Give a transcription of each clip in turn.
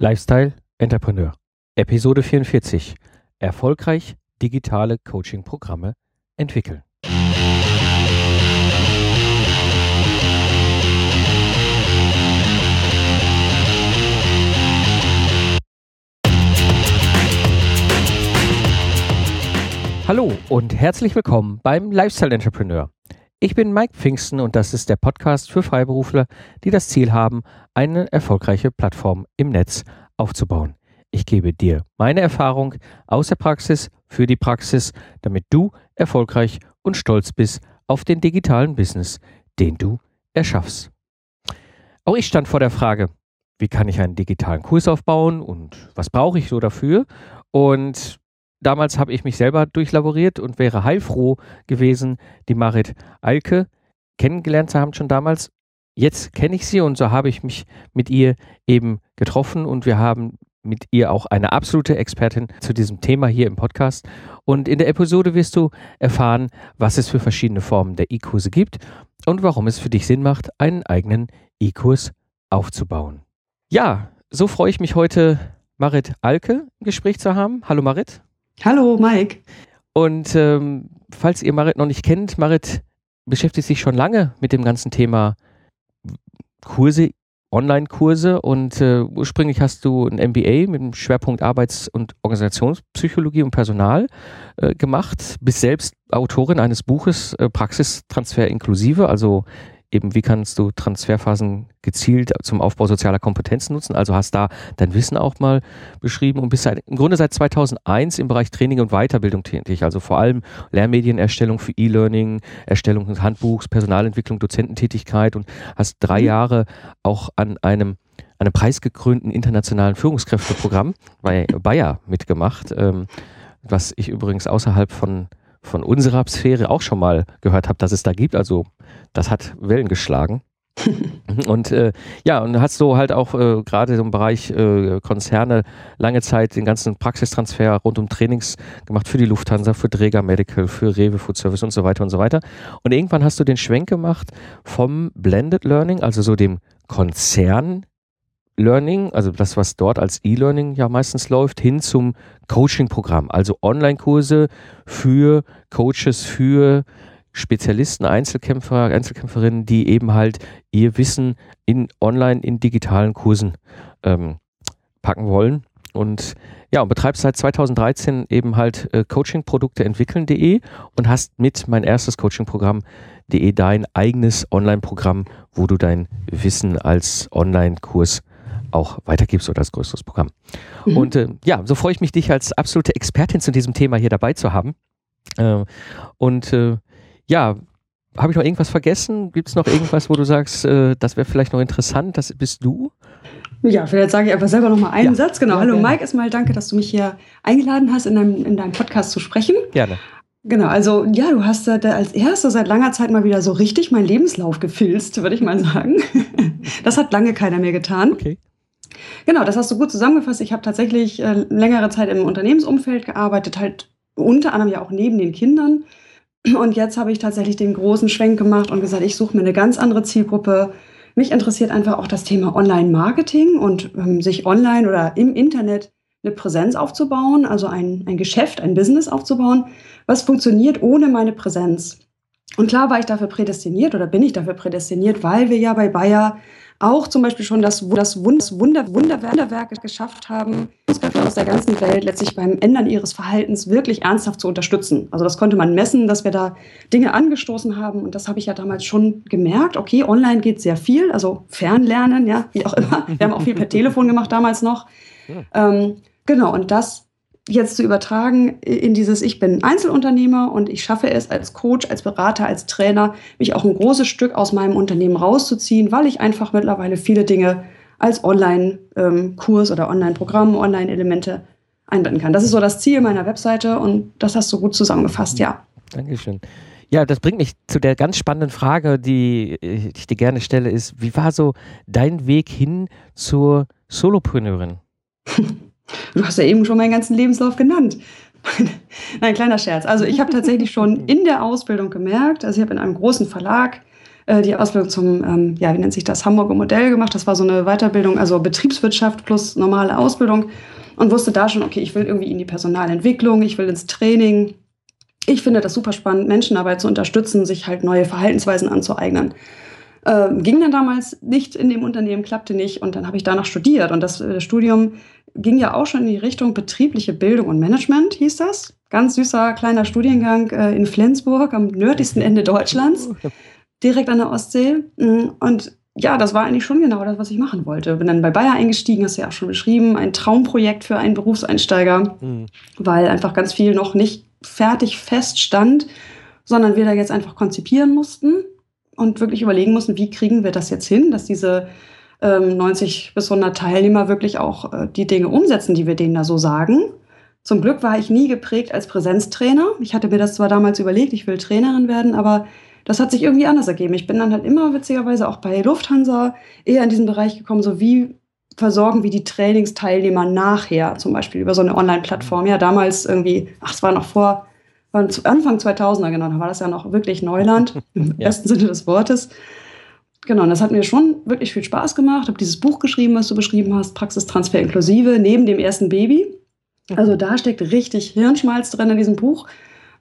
Lifestyle Entrepreneur. Episode 44. Erfolgreich digitale Coaching-Programme entwickeln. Hallo und herzlich willkommen beim Lifestyle Entrepreneur. Ich bin Mike Pfingsten und das ist der Podcast für Freiberufler, die das Ziel haben, eine erfolgreiche Plattform im Netz aufzubauen. Ich gebe dir meine Erfahrung aus der Praxis für die Praxis, damit du erfolgreich und stolz bist auf den digitalen Business, den du erschaffst. Auch ich stand vor der Frage, wie kann ich einen digitalen Kurs aufbauen und was brauche ich so dafür? Und damals habe ich mich selber durchlaboriert und wäre heilfroh gewesen, die Marit Alke kennengelernt zu haben schon damals. Jetzt kenne ich sie und so habe ich mich mit ihr eben getroffen und wir haben mit ihr auch eine absolute Expertin zu diesem Thema hier im Podcast. Und in der Episode wirst du erfahren, was es für verschiedene Formen der E-Kurse gibt und warum es für dich Sinn macht, einen eigenen E-Kurs aufzubauen. Ja, so freue ich mich heute, Marit Alke im Gespräch zu haben. Hallo Marit. Hallo, Mike. Und ähm, falls ihr Marit noch nicht kennt, Marit beschäftigt sich schon lange mit dem ganzen Thema Kurse, Online-Kurse und äh, ursprünglich hast du ein MBA mit dem Schwerpunkt Arbeits- und Organisationspsychologie und Personal äh, gemacht, bist selbst Autorin eines Buches äh, Praxistransfer inklusive, also eben wie kannst du Transferphasen gezielt zum Aufbau sozialer Kompetenzen nutzen. Also hast da dein Wissen auch mal beschrieben und bist seit, im Grunde seit 2001 im Bereich Training und Weiterbildung tätig. Also vor allem Lehrmedienerstellung für E-Learning, Erstellung des Handbuchs, Personalentwicklung, Dozententätigkeit und hast drei mhm. Jahre auch an einem einem preisgekrönten internationalen Führungskräfteprogramm bei Bayer mitgemacht, ähm, was ich übrigens außerhalb von von unserer Sphäre auch schon mal gehört habe, dass es da gibt. Also das hat Wellen geschlagen. und äh, ja, und hast du halt auch äh, gerade im Bereich äh, Konzerne lange Zeit den ganzen Praxistransfer rund um Trainings gemacht für die Lufthansa, für Dräger Medical, für Rewe Food Service und so weiter und so weiter. Und irgendwann hast du den Schwenk gemacht vom Blended Learning, also so dem Konzern Learning, also das, was dort als E-Learning ja meistens läuft, hin zum Coaching-Programm, also Online-Kurse für Coaches, für Spezialisten, Einzelkämpfer, Einzelkämpferinnen, die eben halt ihr Wissen in online, in digitalen Kursen ähm, packen wollen. Und ja, und betreibst seit 2013 eben halt äh, Coaching-Produkte entwickeln.de und hast mit mein erstes Coaching-Programm.de dein eigenes Online-Programm, wo du dein Wissen als Online-Kurs auch weitergibst oder als größeres Programm. Mhm. Und äh, ja, so freue ich mich, dich als absolute Expertin zu diesem Thema hier dabei zu haben. Äh, und äh, ja, habe ich noch irgendwas vergessen? Gibt es noch irgendwas, wo du sagst, äh, das wäre vielleicht noch interessant? Das bist du? Ja, vielleicht sage ich einfach selber noch mal einen ja. Satz. Genau. Ja, Hallo gerne. Mike, erstmal danke, dass du mich hier eingeladen hast, in deinem, in deinem Podcast zu sprechen. Gerne. Genau, also ja, du hast als erster seit langer Zeit mal wieder so richtig meinen Lebenslauf gefilzt, würde ich mal sagen. Das hat lange keiner mehr getan. Okay. Genau, das hast du gut zusammengefasst. Ich habe tatsächlich äh, längere Zeit im Unternehmensumfeld gearbeitet, halt unter anderem ja auch neben den Kindern. Und jetzt habe ich tatsächlich den großen Schwenk gemacht und gesagt, ich suche mir eine ganz andere Zielgruppe. Mich interessiert einfach auch das Thema Online-Marketing und ähm, sich online oder im Internet eine Präsenz aufzubauen, also ein, ein Geschäft, ein Business aufzubauen, was funktioniert ohne meine Präsenz. Und klar war ich dafür prädestiniert oder bin ich dafür prädestiniert, weil wir ja bei Bayer auch zum Beispiel schon das, das Wunder, Wunder, Wunderwerk geschafft haben, Führungskräfte aus der ganzen Welt letztlich beim Ändern ihres Verhaltens wirklich ernsthaft zu unterstützen. Also das konnte man messen, dass wir da Dinge angestoßen haben und das habe ich ja damals schon gemerkt. Okay, online geht sehr viel, also Fernlernen, ja, wie auch immer. Wir haben auch viel per Telefon gemacht damals noch. Ähm, genau, und das jetzt zu übertragen in dieses, ich bin Einzelunternehmer und ich schaffe es als Coach, als Berater, als Trainer, mich auch ein großes Stück aus meinem Unternehmen rauszuziehen, weil ich einfach mittlerweile viele Dinge als Online-Kurs oder Online-Programm, Online-Elemente einbinden kann. Das ist so das Ziel meiner Webseite und das hast du gut zusammengefasst, ja. Dankeschön. Ja, das bringt mich zu der ganz spannenden Frage, die ich dir gerne stelle, ist, wie war so dein Weg hin zur Solopreneurin? Du hast ja eben schon meinen ganzen Lebenslauf genannt. Nein, kleiner Scherz. Also ich habe tatsächlich schon in der Ausbildung gemerkt, also ich habe in einem großen Verlag äh, die Ausbildung zum, ähm, ja, wie nennt sich das, Hamburger Modell gemacht. Das war so eine Weiterbildung, also Betriebswirtschaft plus normale Ausbildung und wusste da schon, okay, ich will irgendwie in die Personalentwicklung, ich will ins Training. Ich finde das super spannend, Menschen dabei zu unterstützen, sich halt neue Verhaltensweisen anzueignen. Ähm, ging dann damals nicht in dem Unternehmen, klappte nicht und dann habe ich danach studiert und das äh, Studium ging ja auch schon in die Richtung betriebliche Bildung und Management, hieß das. Ganz süßer kleiner Studiengang äh, in Flensburg am nördlichsten Ende Deutschlands, direkt an der Ostsee. Mm, und ja, das war eigentlich schon genau das, was ich machen wollte. Bin dann bei Bayer eingestiegen, hast du ja auch schon beschrieben, ein Traumprojekt für einen Berufseinsteiger, mhm. weil einfach ganz viel noch nicht fertig feststand, sondern wir da jetzt einfach konzipieren mussten und wirklich überlegen mussten, wie kriegen wir das jetzt hin, dass diese 90 bis 100 Teilnehmer wirklich auch äh, die Dinge umsetzen, die wir denen da so sagen. Zum Glück war ich nie geprägt als Präsenztrainer. Ich hatte mir das zwar damals überlegt, ich will Trainerin werden, aber das hat sich irgendwie anders ergeben. Ich bin dann halt immer witzigerweise auch bei Lufthansa eher in diesen Bereich gekommen, so wie versorgen wir die Trainingsteilnehmer nachher, zum Beispiel über so eine Online-Plattform. Ja, damals irgendwie, ach, es war noch vor, war Anfang 2000er, genau, da war das ja noch wirklich Neuland, im ja. besten Sinne des Wortes. Genau, und das hat mir schon wirklich viel Spaß gemacht. Ich habe dieses Buch geschrieben, was du beschrieben hast, Praxistransfer inklusive, neben dem ersten Baby. Also da steckt richtig Hirnschmalz drin in diesem Buch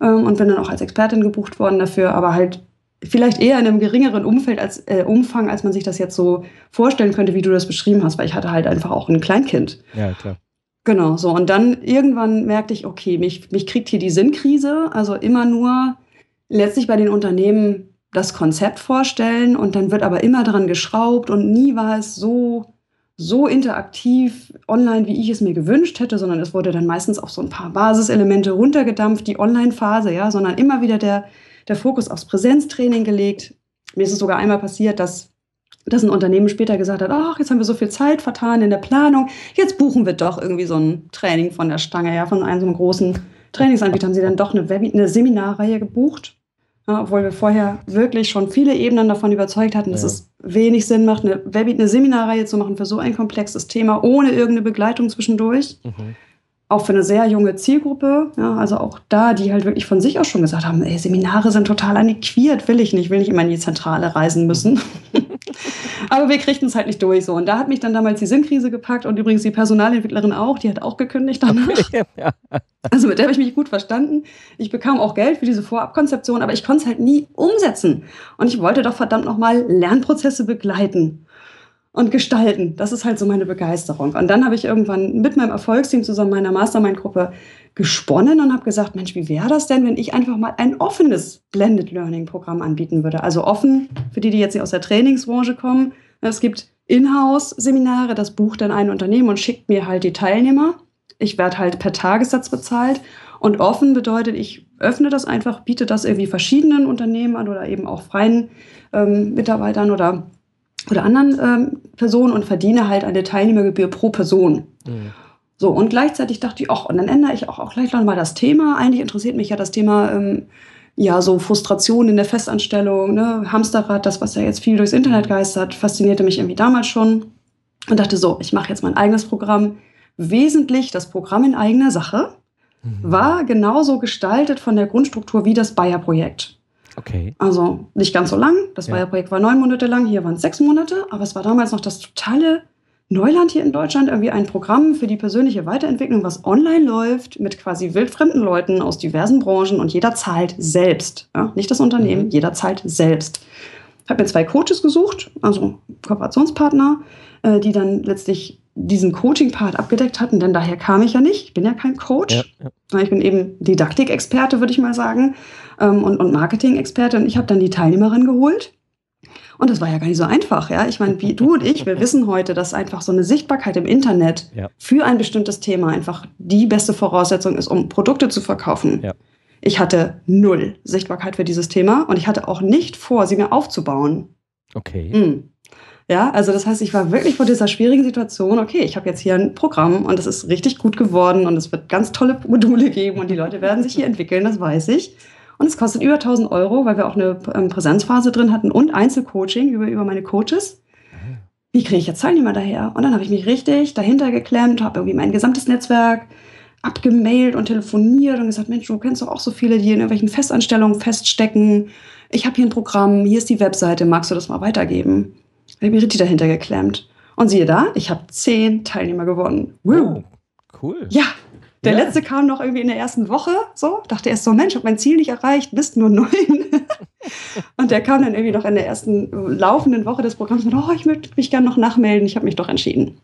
ähm, und bin dann auch als Expertin gebucht worden dafür, aber halt vielleicht eher in einem geringeren Umfeld als, äh, Umfang, als man sich das jetzt so vorstellen könnte, wie du das beschrieben hast, weil ich hatte halt einfach auch ein Kleinkind. Ja, klar. Genau, so. Und dann irgendwann merkte ich, okay, mich, mich kriegt hier die Sinnkrise. Also immer nur letztlich bei den Unternehmen das Konzept vorstellen und dann wird aber immer daran geschraubt und nie war es so, so interaktiv online, wie ich es mir gewünscht hätte, sondern es wurde dann meistens auf so ein paar Basiselemente runtergedampft, die Online-Phase, ja, sondern immer wieder der, der Fokus aufs Präsenztraining gelegt. Mir ist es sogar einmal passiert, dass, dass ein Unternehmen später gesagt hat, ach, jetzt haben wir so viel Zeit vertan in der Planung, jetzt buchen wir doch irgendwie so ein Training von der Stange, ja, von einem so einem großen Trainingsanbieter haben sie dann doch eine, Web eine Seminarreihe gebucht. Ja, obwohl wir vorher wirklich schon viele Ebenen davon überzeugt hatten, dass ja. es wenig Sinn macht, eine, eine Seminarreihe zu machen für so ein komplexes Thema ohne irgendeine Begleitung zwischendurch. Mhm auch für eine sehr junge Zielgruppe, ja, also auch da, die halt wirklich von sich aus schon gesagt haben, ey, Seminare sind total antiquiert, will ich nicht, will nicht immer in die Zentrale reisen müssen. Aber wir kriegten es halt nicht durch so. Und da hat mich dann damals die Sinnkrise gepackt und übrigens die Personalentwicklerin auch, die hat auch gekündigt danach. Okay, ja. Also mit der habe ich mich gut verstanden. Ich bekam auch Geld für diese Vorabkonzeption, aber ich konnte es halt nie umsetzen. Und ich wollte doch verdammt nochmal Lernprozesse begleiten und gestalten. Das ist halt so meine Begeisterung. Und dann habe ich irgendwann mit meinem Erfolgsteam zusammen meiner Mastermind-Gruppe gesponnen und habe gesagt, Mensch, wie wäre das denn, wenn ich einfach mal ein offenes Blended Learning-Programm anbieten würde? Also offen für die, die jetzt nicht aus der Trainingsbranche kommen. Es gibt Inhouse-Seminare, das bucht dann ein Unternehmen und schickt mir halt die Teilnehmer. Ich werde halt per Tagessatz bezahlt. Und offen bedeutet, ich öffne das einfach, biete das irgendwie verschiedenen Unternehmen an oder eben auch freien ähm, Mitarbeitern oder oder anderen ähm, Personen und verdiene halt eine Teilnehmergebühr pro Person. Mhm. So, und gleichzeitig dachte ich, ach, und dann ändere ich auch, auch gleich noch mal das Thema. Eigentlich interessiert mich ja das Thema, ähm, ja, so Frustration in der Festanstellung, ne? Hamsterrad, das, was ja jetzt viel durchs Internet geistert, faszinierte mich irgendwie damals schon. Und dachte so, ich mache jetzt mein eigenes Programm. Wesentlich das Programm in eigener Sache mhm. war genauso gestaltet von der Grundstruktur wie das Bayer-Projekt. Okay. Also nicht ganz so lang. Das ja. Projekt war neun Monate lang, hier waren es sechs Monate, aber es war damals noch das totale Neuland hier in Deutschland, irgendwie ein Programm für die persönliche Weiterentwicklung, was online läuft, mit quasi wildfremden Leuten aus diversen Branchen und jeder zahlt selbst. Ja? Nicht das Unternehmen, mhm. jeder zahlt selbst. Ich habe mir zwei Coaches gesucht, also Kooperationspartner, äh, die dann letztlich diesen Coaching-Part abgedeckt hatten, denn daher kam ich ja nicht. Ich bin ja kein Coach. Ja, ja. Ich bin eben Didaktikexperte, würde ich mal sagen, ähm, und, und Marketing-Experte. Und ich habe dann die Teilnehmerin geholt. Und das war ja gar nicht so einfach, ja. Ich meine, wie du und ich, wir wissen heute, dass einfach so eine Sichtbarkeit im Internet ja. für ein bestimmtes Thema einfach die beste Voraussetzung ist, um Produkte zu verkaufen. Ja. Ich hatte null Sichtbarkeit für dieses Thema und ich hatte auch nicht vor, sie mir aufzubauen. Okay. Mhm. Ja, also das heißt, ich war wirklich vor dieser schwierigen Situation, okay, ich habe jetzt hier ein Programm und es ist richtig gut geworden und es wird ganz tolle Module geben und die Leute werden sich hier entwickeln, das weiß ich. Und es kostet über 1000 Euro, weil wir auch eine ähm, Präsenzphase drin hatten und Einzelcoaching über, über meine Coaches. Wie kriege ich jetzt Teilnehmer daher? Und dann habe ich mich richtig dahinter geklemmt, habe irgendwie mein gesamtes Netzwerk abgemailt und telefoniert und gesagt, Mensch, du kennst doch auch so viele, die in irgendwelchen Festanstellungen feststecken ich habe hier ein Programm, hier ist die Webseite, magst du das mal weitergeben? Da habe ich mir richtig dahinter geklemmt. Und siehe da, ich habe zehn Teilnehmer gewonnen. Wow. Oh, cool. Ja, der ja. letzte kam noch irgendwie in der ersten Woche, so. Dachte erst so, Mensch, hab mein Ziel nicht erreicht, bist nur neun. und der kam dann irgendwie noch in der ersten laufenden Woche des Programms und oh, ich möchte mich gerne noch nachmelden. Ich habe mich doch entschieden.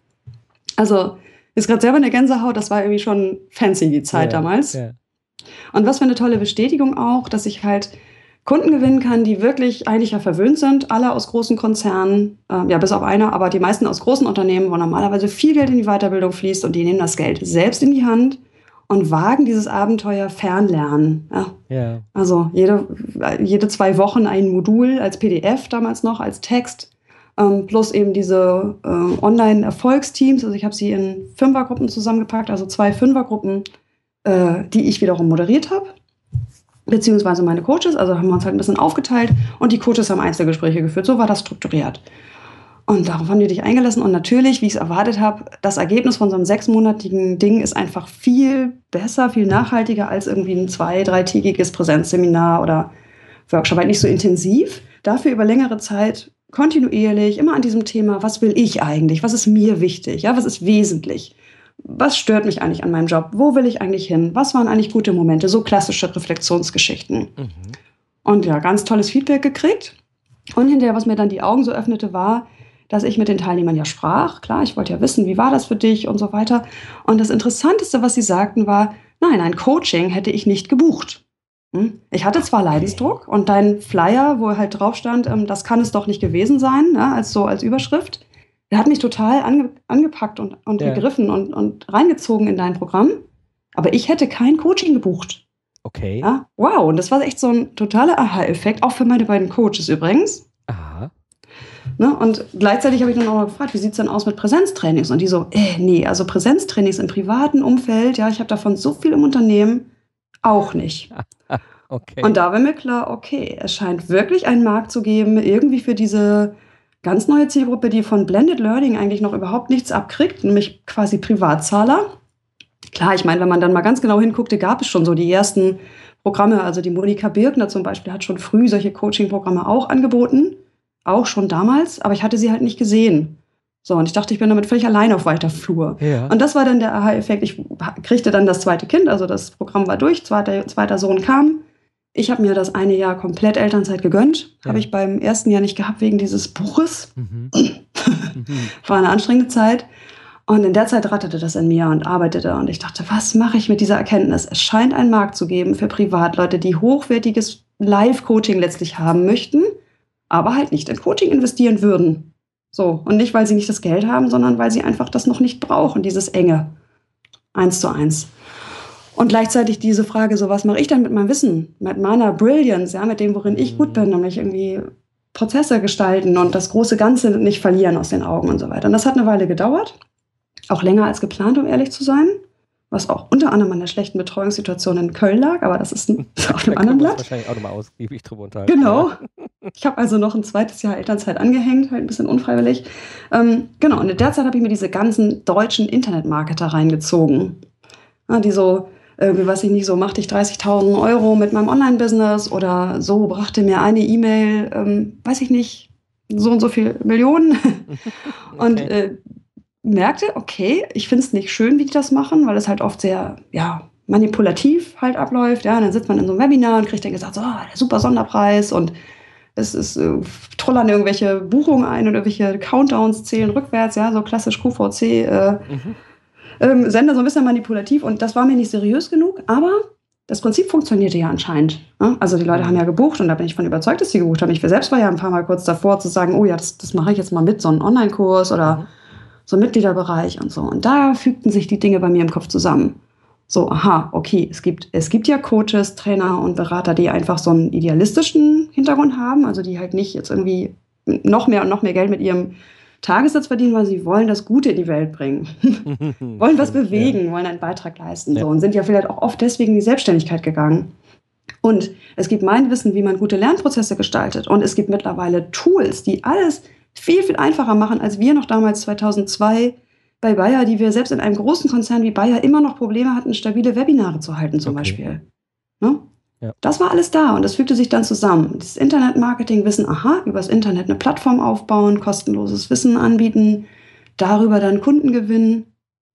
Also, ist gerade selber eine Gänsehaut, das war irgendwie schon fancy, die Zeit ja, damals. Ja. Und was für eine tolle Bestätigung auch, dass ich halt Kunden gewinnen kann, die wirklich eigentlich ja verwöhnt sind, alle aus großen Konzernen, äh, ja bis auf einer, aber die meisten aus großen Unternehmen, wo normalerweise viel Geld in die Weiterbildung fließt und die nehmen das Geld selbst in die Hand und wagen dieses Abenteuer Fernlernen. Ja. ja. Also jede, jede zwei Wochen ein Modul als PDF damals noch, als Text, ähm, plus eben diese äh, Online-Erfolgsteams. Also ich habe sie in Fünfergruppen zusammengepackt, also zwei Fünfergruppen, äh, die ich wiederum moderiert habe beziehungsweise meine Coaches, also haben wir uns halt ein bisschen aufgeteilt und die Coaches haben Einzelgespräche geführt. So war das strukturiert. Und darauf haben die dich eingelassen. Und natürlich, wie ich es erwartet habe, das Ergebnis von so einem sechsmonatigen Ding ist einfach viel besser, viel nachhaltiger als irgendwie ein zwei-, dreitägiges Präsenzseminar oder Workshop. Halt nicht so intensiv, dafür über längere Zeit kontinuierlich, immer an diesem Thema, was will ich eigentlich? Was ist mir wichtig? Ja, was ist wesentlich? was stört mich eigentlich an meinem Job? Wo will ich eigentlich hin? Was waren eigentlich gute Momente? So klassische Reflexionsgeschichten. Mhm. Und ja, ganz tolles Feedback gekriegt. Und hinterher, was mir dann die Augen so öffnete, war, dass ich mit den Teilnehmern ja sprach. Klar, ich wollte ja wissen, wie war das für dich und so weiter. Und das Interessanteste, was sie sagten, war, nein, ein Coaching hätte ich nicht gebucht. Hm? Ich hatte zwar Leidensdruck und dein Flyer, wo halt drauf stand, ähm, das kann es doch nicht gewesen sein, ne, als so als Überschrift der hat mich total ange, angepackt und, und ja. gegriffen und, und reingezogen in dein Programm. Aber ich hätte kein Coaching gebucht. Okay. Ja, wow, und das war echt so ein totaler Aha-Effekt, auch für meine beiden Coaches übrigens. Aha. Ne, und gleichzeitig habe ich dann auch mal gefragt, wie sieht es denn aus mit Präsenztrainings? Und die so, äh, nee, also Präsenztrainings im privaten Umfeld, ja, ich habe davon so viel im Unternehmen, auch nicht. okay. Und da war mir klar, okay, es scheint wirklich einen Markt zu geben, irgendwie für diese ganz neue Zielgruppe, die von Blended Learning eigentlich noch überhaupt nichts abkriegt, nämlich quasi Privatzahler. Klar, ich meine, wenn man dann mal ganz genau hinguckte, gab es schon so die ersten Programme. Also die Monika Birkner zum Beispiel hat schon früh solche Coaching-Programme auch angeboten, auch schon damals, aber ich hatte sie halt nicht gesehen. So, und ich dachte, ich bin damit völlig allein auf weiter Flur. Ja. Und das war dann der Aha-Effekt. Ich kriegte dann das zweite Kind, also das Programm war durch, zweiter, zweiter Sohn kam. Ich habe mir das eine Jahr komplett Elternzeit gegönnt. Ja. Habe ich beim ersten Jahr nicht gehabt wegen dieses Buches. Mhm. War eine anstrengende Zeit. Und in der Zeit ratterte das in mir und arbeitete. Und ich dachte, was mache ich mit dieser Erkenntnis? Es scheint einen Markt zu geben für Privatleute, die hochwertiges Live-Coaching letztlich haben möchten, aber halt nicht in Coaching investieren würden. So. Und nicht, weil sie nicht das Geld haben, sondern weil sie einfach das noch nicht brauchen, dieses enge. Eins zu eins. Und gleichzeitig diese Frage, so was mache ich dann mit meinem Wissen, mit meiner Brilliance, ja, mit dem, worin ich gut bin, nämlich irgendwie Prozesse gestalten und das große Ganze nicht verlieren aus den Augen und so weiter. Und das hat eine Weile gedauert, auch länger als geplant, um ehrlich zu sein, was auch unter anderem an der schlechten Betreuungssituation in Köln lag, aber das ist ein, auf einem anderen Blatt. wahrscheinlich auch nochmal ausgiebig drüber unterhalten. Genau. Ich habe also noch ein zweites Jahr Elternzeit angehängt, halt ein bisschen unfreiwillig. Ähm, genau, und in der Zeit habe ich mir diese ganzen deutschen Internetmarketer reingezogen, ja, die so irgendwie, was ich nicht so, machte ich 30.000 Euro mit meinem Online-Business oder so, brachte mir eine E-Mail, ähm, weiß ich nicht, so und so viel Millionen. und äh, merkte, okay, ich finde es nicht schön, wie die das machen, weil es halt oft sehr, ja, manipulativ halt abläuft. Ja, und dann sitzt man in so einem Webinar und kriegt dann gesagt, so, oh, der super Sonderpreis und es ist äh, trollern irgendwelche Buchungen ein und irgendwelche Countdowns zählen rückwärts, ja, so klassisch QVC. Äh, mhm ähm, Sender so ein bisschen manipulativ und das war mir nicht seriös genug, aber das Prinzip funktionierte ja anscheinend. Ne? Also die Leute haben ja gebucht und da bin ich von überzeugt, dass sie gebucht haben. Ich selbst war ja ein paar Mal kurz davor zu sagen, oh ja, das, das mache ich jetzt mal mit, so einen Online-Kurs oder mhm. So Mitgliederbereich und so. Und da fügten sich die Dinge bei mir im Kopf zusammen. So, aha, okay, es gibt, es gibt ja Coaches, Trainer und Berater, die einfach so einen idealistischen Hintergrund haben, also die halt nicht jetzt irgendwie noch mehr und noch mehr Geld mit ihrem Tagessatz verdienen, weil sie wollen das Gute in die Welt bringen, wollen was bewegen, ja. wollen einen Beitrag leisten ja. so, und sind ja vielleicht auch oft deswegen in die Selbstständigkeit gegangen. Und es gibt mein Wissen, wie man gute Lernprozesse gestaltet. Und es gibt mittlerweile Tools, die alles viel, viel einfacher machen, als wir noch damals 2002 bei Bayer, die wir selbst in einem großen Konzern wie Bayer immer noch Probleme hatten, stabile Webinare zu halten zum okay. Beispiel. Ne? Ja. Das war alles da und das fügte sich dann zusammen. Das Internetmarketing, Wissen, aha, übers Internet eine Plattform aufbauen, kostenloses Wissen anbieten, darüber dann Kunden gewinnen.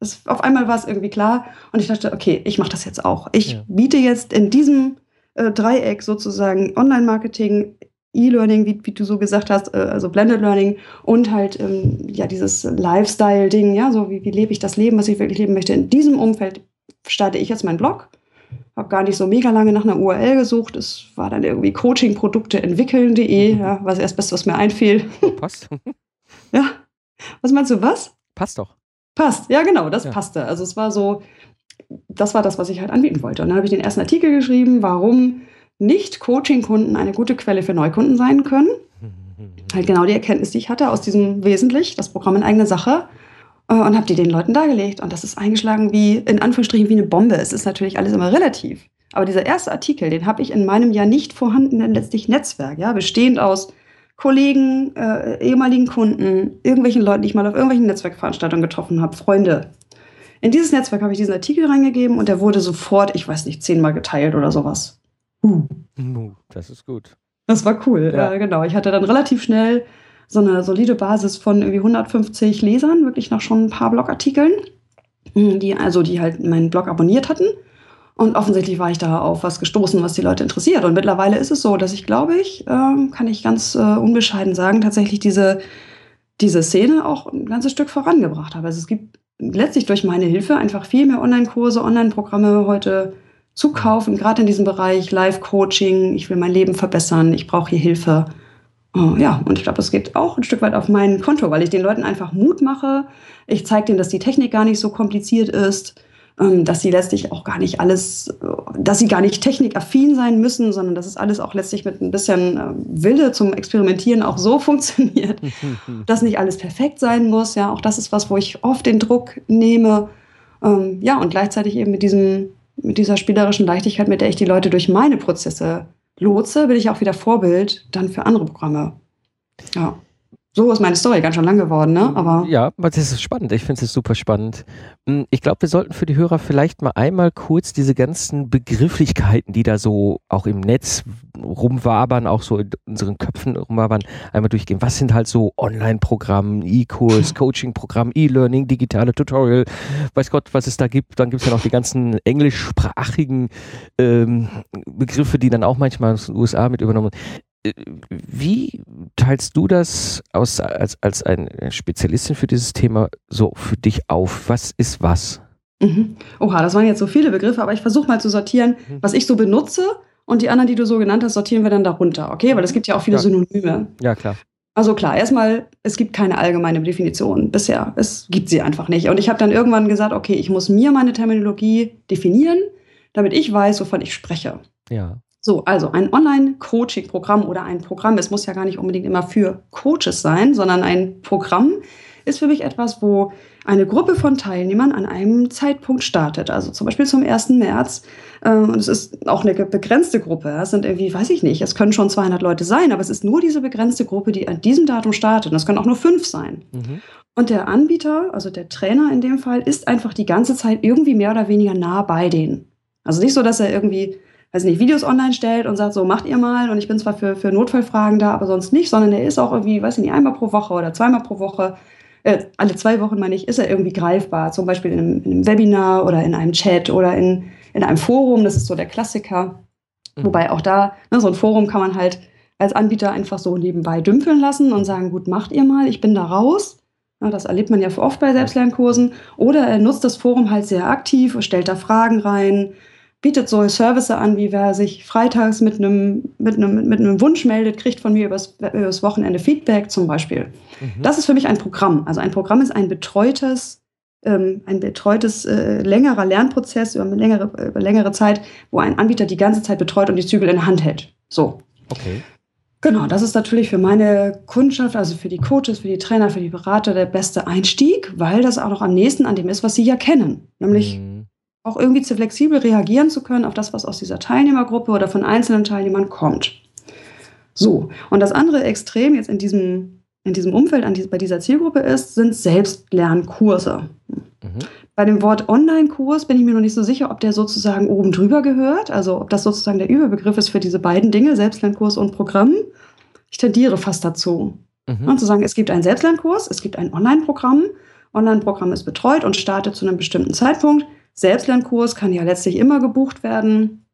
Das, auf einmal war es irgendwie klar und ich dachte, okay, ich mache das jetzt auch. Ich ja. biete jetzt in diesem äh, Dreieck sozusagen Online-Marketing, E-Learning, wie, wie, du so gesagt hast, äh, also Blended Learning und halt ähm, ja dieses Lifestyle-Ding, ja, so wie, wie lebe ich das Leben, was ich wirklich leben möchte. In diesem Umfeld starte ich jetzt meinen Blog. Habe gar nicht so mega lange nach einer URL gesucht. Es war dann irgendwie coachingprodukte entwickeln.de, mhm. ja, was erst Beste, was mir einfiel. Passt. ja. Was meinst du, was? Passt doch. Passt, ja, genau, das ja. passte. Also es war so, das war das, was ich halt anbieten wollte. Und dann habe ich den ersten Artikel geschrieben, warum nicht Coaching-Kunden eine gute Quelle für Neukunden sein können. Halt genau die Erkenntnis, die ich hatte aus diesem Wesentlich, das Programm in eigener Sache. Äh, und habe die den Leuten dargelegt. Und das ist eingeschlagen wie, in Anführungsstrichen, wie eine Bombe. Es ist natürlich alles immer relativ. Aber dieser erste Artikel, den habe ich in meinem ja nicht vorhandenen letztlich Netzwerk, ja, bestehend aus Kollegen, äh, ehemaligen Kunden, irgendwelchen Leuten, die ich mal auf irgendwelchen Netzwerkveranstaltungen getroffen habe, Freunde. In dieses Netzwerk habe ich diesen Artikel reingegeben und der wurde sofort, ich weiß nicht, zehnmal geteilt oder sowas. Uh. Das ist gut. Das war cool, ja. ja, genau. Ich hatte dann relativ schnell so eine solide Basis von irgendwie 150 Lesern, wirklich nach schon ein paar Blogartikeln, hm, die also die halt meinen Blog abonniert hatten. Und offensichtlich war ich da auf was gestoßen, was die Leute interessiert. Und mittlerweile ist es so, dass ich, glaube ich, äh, kann ich ganz äh, unbescheiden sagen, tatsächlich diese, diese Szene auch ein ganzes Stück vorangebracht habe. Also es gibt letztlich durch meine Hilfe einfach viel mehr Online-Kurse, Online-Programme heute zu kaufen, gerade in diesem Bereich Live-Coaching. Ich will mein Leben verbessern, ich brauche hier Hilfe. Oh, ja, und ich glaube, das geht auch ein Stück weit auf mein Konto, weil ich den Leuten einfach Mut mache. Ich zeige denen, dass die Technik gar nicht so kompliziert ist, ähm, dass sie letztlich auch gar nicht alles, dass sie gar nicht technikaffin sein müssen, sondern dass es alles auch letztlich mit ein bisschen äh, Wille zum Experimentieren auch so funktioniert, dass nicht alles perfekt sein muss. Ja, auch das ist was, wo ich oft den Druck nehme. Ähm, ja, und gleichzeitig eben mit diesem, mit dieser spielerischen Leichtigkeit, mit der ich die Leute durch meine Prozesse lotse, bin ich auch wieder Vorbild dann für andere Programme. Ja. So ist meine Story ganz schön lang geworden, ne? Aber ja, das ist spannend. Ich finde es super spannend. Hm, ich glaube, wir sollten für die Hörer vielleicht mal einmal kurz diese ganzen Begrifflichkeiten, die da so auch im Netz rumwabern, auch so in unseren Köpfen rumwabern, einmal durchgehen. Was sind halt so Online-Programme, E-Kurs, Coaching-Programm, E-Learning, digitale Tutorial, weiß Gott, was es da gibt. Dann gibt es ja noch die ganzen englischsprachigen ähm, Begriffe, die dann auch manchmal aus den USA mit übernommen wie teilst du das aus, als, als eine Spezialistin für dieses Thema so für dich auf? Was ist was? Mhm. Oha, das waren jetzt so viele Begriffe, aber ich versuche mal zu sortieren, mhm. was ich so benutze und die anderen, die du so genannt hast, sortieren wir dann darunter, okay? Weil es gibt ja auch viele ja. Synonyme. Ja, klar. Also klar, erstmal, es gibt keine allgemeine Definition bisher. Es gibt sie einfach nicht. Und ich habe dann irgendwann gesagt, okay, ich muss mir meine Terminologie definieren, damit ich weiß, wovon ich spreche. Ja. So, also ein Online-Coaching-Programm oder ein Programm, es muss ja gar nicht unbedingt immer für Coaches sein, sondern ein Programm ist für mich etwas, wo eine Gruppe von Teilnehmern an einem Zeitpunkt startet. Also zum Beispiel zum 1. März. Ähm, und es ist auch eine begrenzte Gruppe. Es sind irgendwie, weiß ich nicht, es können schon 200 Leute sein, aber es ist nur diese begrenzte Gruppe, die an diesem Datum startet. Und es können auch nur fünf sein. Mhm. Und der Anbieter, also der Trainer in dem Fall, ist einfach die ganze Zeit irgendwie mehr oder weniger nah bei denen. Also nicht so, dass er irgendwie weiß nicht, Videos online stellt und sagt, so macht ihr mal und ich bin zwar für, für Notfallfragen da, aber sonst nicht, sondern er ist auch irgendwie, weiß ich nicht, einmal pro Woche oder zweimal pro Woche, äh, alle zwei Wochen meine ich, ist er irgendwie greifbar, zum Beispiel in einem, in einem Webinar oder in einem Chat oder in, in einem Forum, das ist so der Klassiker. Mhm. Wobei auch da, ne, so ein Forum kann man halt als Anbieter einfach so nebenbei dümpeln lassen und sagen, gut, macht ihr mal, ich bin da raus. Ja, das erlebt man ja oft bei Selbstlernkursen. Oder er nutzt das Forum halt sehr aktiv, stellt da Fragen rein, bietet so Services an, wie wer sich freitags mit einem, mit einem, mit einem Wunsch meldet, kriegt von mir übers, übers Wochenende Feedback zum Beispiel. Mhm. Das ist für mich ein Programm. Also ein Programm ist ein betreutes, ähm, ein betreutes äh, längerer Lernprozess über längere, über längere Zeit, wo ein Anbieter die ganze Zeit betreut und die Zügel in der Hand hält. So. Okay. Genau, das ist natürlich für meine Kundschaft, also für die Coaches, für die Trainer, für die Berater der beste Einstieg, weil das auch noch am nächsten an dem ist, was sie ja kennen. Nämlich mhm auch irgendwie zu flexibel reagieren zu können auf das, was aus dieser Teilnehmergruppe oder von einzelnen Teilnehmern kommt. So, und das andere Extrem jetzt in diesem, in diesem Umfeld, an die, bei dieser Zielgruppe ist, sind Selbstlernkurse. Mhm. Bei dem Wort Online-Kurs bin ich mir noch nicht so sicher, ob der sozusagen oben drüber gehört, also ob das sozusagen der Überbegriff ist für diese beiden Dinge, Selbstlernkurs und Programm. Ich tendiere fast dazu. Mhm. zu sagen, es gibt einen Selbstlernkurs, es gibt ein Online-Programm. Online-Programm ist betreut und startet zu einem bestimmten Zeitpunkt. Selbstlernkurs kann ja letztlich immer gebucht werden.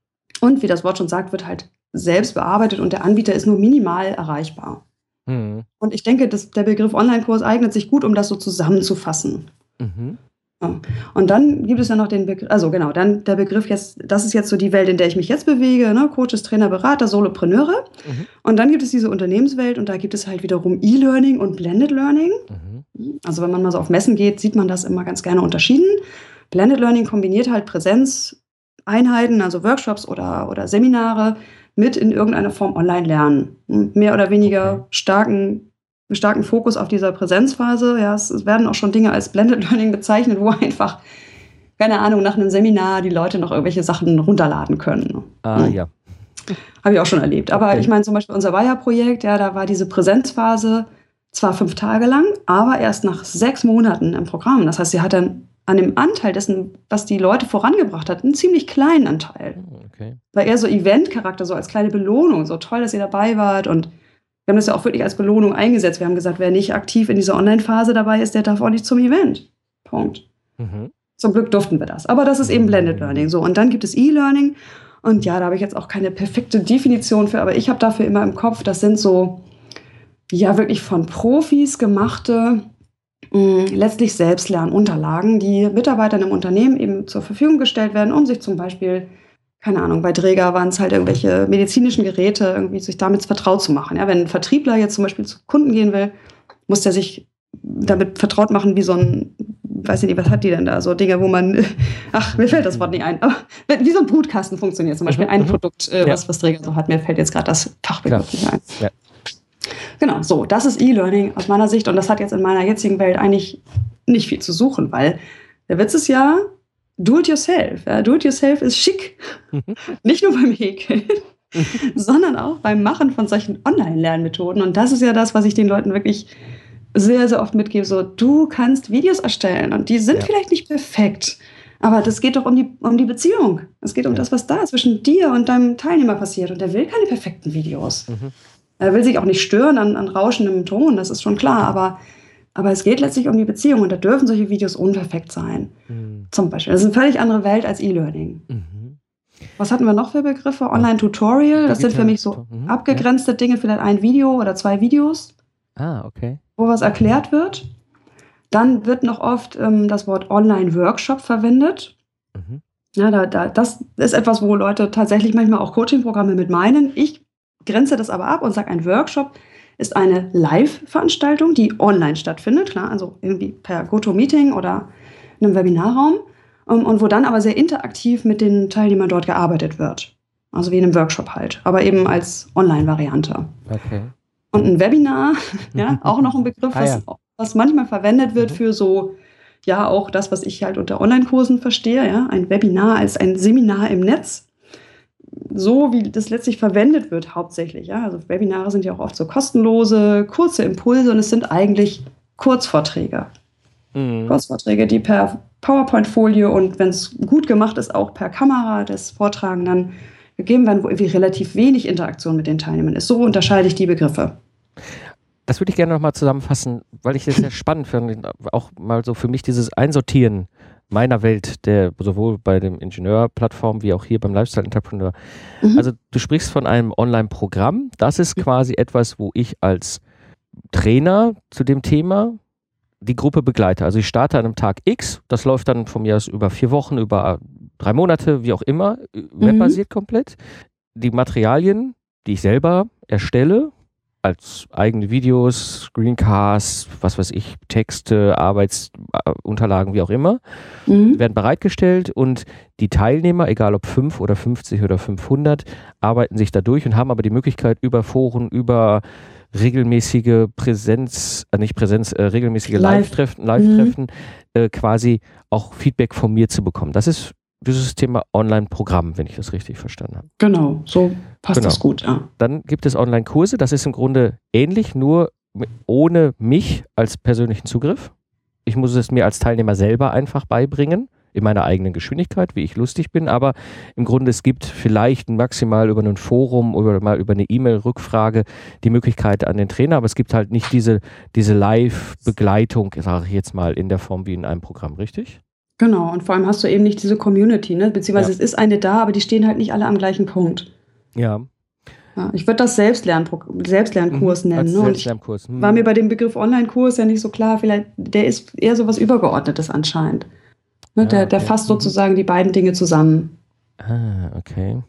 Und wie das Wort schon sagt, wird halt selbst bearbeitet und der Anbieter ist nur minimal erreichbar. Mhm. Und ich denke, dass der Begriff Online-Kurs eignet sich gut, um das so zusammenzufassen. Mhm. Ja. Und dann gibt es ja noch den Begriff, also genau, dann der Begriff jetzt, das ist jetzt so die Welt, in der ich mich jetzt bewege, ne? Coaches, Trainer, Berater, Solopreneure. Mhm. Und dann gibt es diese Unternehmenswelt und da gibt es halt wiederum E-Learning und Blended Learning. Mhm. Also wenn man mal so auf Messen geht, sieht man das immer ganz gerne unterschieden. Blended Learning kombiniert halt Präsenzeinheiten, also Workshops oder, oder Seminare mit in irgendeiner Form online lernen. Mehr oder weniger okay. starken, starken Fokus auf dieser Präsenzphase. Ja, es, es, werden auch schon Dinge als Blended Learning bezeichnet, wo einfach, keine Ahnung, nach einem Seminar die Leute noch irgendwelche Sachen runterladen können. Ah, hm. ja. Habe ich auch schon erlebt. Aber okay. ich meine zum Beispiel unser Weiher-Projekt, ja, da war diese Präsenzphase zwar fünf Tage lang, aber erst nach sechs Monaten im Programm. Das heißt, sie hat dann an dem Anteil dessen, was die Leute vorangebracht hat, einen ziemlich kleinen Anteil. Hm, okay. War eher so Event-Charakter, so als kleine Belohnung. So toll, dass ihr dabei wart. Und wir haben das ja auch wirklich als Belohnung eingesetzt. Wir haben gesagt, wer nicht aktiv in dieser Online-Phase dabei ist, der darf auch nicht zum Event. Punkt. Mhm. Zum Glück durften wir das. Aber das ist eben Blended Learning. So, und dann gibt es E-Learning. Und ja, da habe ich jetzt auch keine perfekte Definition für, aber ich habe dafür immer im Kopf, das sind so, ja, wirklich von Profis gemachte letztlich Selbstlernunterlagen, die Mitarbeitern im Unternehmen eben zur Verfügung gestellt werden, um sich zum Beispiel, keine Ahnung, bei Träger waren es halt irgendwelche medizinischen Geräte, irgendwie sich damit vertraut zu machen. Ja, wenn ein Vertriebler jetzt zum Beispiel zu Kunden gehen will, muss der sich damit vertraut machen, wie so ein, weiß ich nicht, was hat die denn da? So Dinge, wo man, ach, mir fällt das Wort nicht ein, aber wie so ein Brutkasten funktioniert. Zum Beispiel mhm, ein mhm. Produkt, äh, was, was Träger so hat, mir fällt jetzt gerade das Fachbegriff nicht ein. Ja. Genau, so, das ist E-Learning aus meiner Sicht und das hat jetzt in meiner jetzigen Welt eigentlich nicht viel zu suchen, weil der Witz ist ja, do it yourself. Ja, do it yourself ist schick. Mhm. Nicht nur beim Häkeln, sondern auch beim Machen von solchen Online-Lernmethoden. Und das ist ja das, was ich den Leuten wirklich sehr, sehr oft mitgebe. So, du kannst Videos erstellen und die sind ja. vielleicht nicht perfekt. Aber das geht doch um die, um die Beziehung. Es geht um ja. das, was da zwischen dir und deinem Teilnehmer passiert. Und der will keine perfekten Videos. Mhm. Er will sich auch nicht stören an, an rauschendem Ton, das ist schon klar, aber, aber es geht letztlich um die Beziehung und da dürfen solche Videos unperfekt sein. Mhm. Zum Beispiel. Das ist eine völlig andere Welt als E-Learning. Mhm. Was hatten wir noch für Begriffe? Online-Tutorial, das sind für mich so mhm. abgegrenzte ja. Dinge, vielleicht ein Video oder zwei Videos. Ah, okay. Wo was erklärt wird. Dann wird noch oft ähm, das Wort Online-Workshop verwendet. Mhm. Ja, da, da, das ist etwas, wo Leute tatsächlich manchmal auch Coaching-Programme mit meinen. Ich grenze das aber ab und sage, ein Workshop ist eine Live-Veranstaltung, die online stattfindet, klar, also irgendwie per GoToMeeting oder in einem Webinarraum um, und wo dann aber sehr interaktiv mit den Teilnehmern dort gearbeitet wird. Also wie in einem Workshop halt, aber eben als Online-Variante. Okay. Und ein Webinar, ja, auch noch ein Begriff, was, ah, ja. was manchmal verwendet wird mhm. für so, ja, auch das, was ich halt unter Online-Kursen verstehe, ja, ein Webinar als ein Seminar im Netz so, wie das letztlich verwendet wird, hauptsächlich. Ja? Also Webinare sind ja auch oft so kostenlose, kurze Impulse und es sind eigentlich Kurzvorträge. Mhm. Kurzvorträge, die per PowerPoint-Folie und wenn es gut gemacht ist, auch per Kamera des Vortragenden gegeben werden, wo irgendwie relativ wenig Interaktion mit den Teilnehmern ist. So unterscheide ich die Begriffe. Das würde ich gerne nochmal zusammenfassen, weil ich das sehr spannend finde, auch mal so für mich dieses Einsortieren meiner Welt, der sowohl bei dem Ingenieurplattform wie auch hier beim Lifestyle Entrepreneur. Mhm. Also du sprichst von einem Online-Programm. Das ist quasi etwas, wo ich als Trainer zu dem Thema die Gruppe begleite. Also ich starte an einem Tag X, das läuft dann von mir aus über vier Wochen, über drei Monate, wie auch immer, webbasiert mhm. komplett. Die Materialien, die ich selber erstelle, als eigene Videos, Screencasts, was weiß ich, Texte, Arbeitsunterlagen, wie auch immer, mhm. werden bereitgestellt und die Teilnehmer, egal ob 5 oder 50 oder 500, arbeiten sich da durch und haben aber die Möglichkeit über Foren, über regelmäßige Präsenz, äh nicht Präsenz, äh, regelmäßige Live-Treffen, Live-Treffen, mhm. äh, quasi auch Feedback von mir zu bekommen. Das ist dieses Thema Online-Programm, wenn ich das richtig verstanden habe. Genau, so passt genau. das gut. Ja. Dann gibt es Online-Kurse, das ist im Grunde ähnlich, nur ohne mich als persönlichen Zugriff. ich muss es mir als Teilnehmer selber einfach beibringen in meiner eigenen Geschwindigkeit, wie ich lustig bin, aber im Grunde es gibt vielleicht maximal über ein Forum oder mal über eine E-Mail-Rückfrage die Möglichkeit an den Trainer, aber es gibt halt nicht diese, diese Live-Begleitung, sage ich jetzt mal, in der Form wie in einem Programm, richtig? Genau, und vor allem hast du eben nicht diese Community, ne? beziehungsweise ja. es ist eine da, aber die stehen halt nicht alle am gleichen Punkt. Ja. ja ich würde das Selbstlern Selbstlernkurs mhm, nennen. Ne? Selbstlernkurs. Mhm. War mir bei dem Begriff Online-Kurs ja nicht so klar, vielleicht, der ist eher so was Übergeordnetes anscheinend. Ne, ah, der, der okay. fasst mhm. sozusagen die beiden Dinge zusammen. Ah, okay.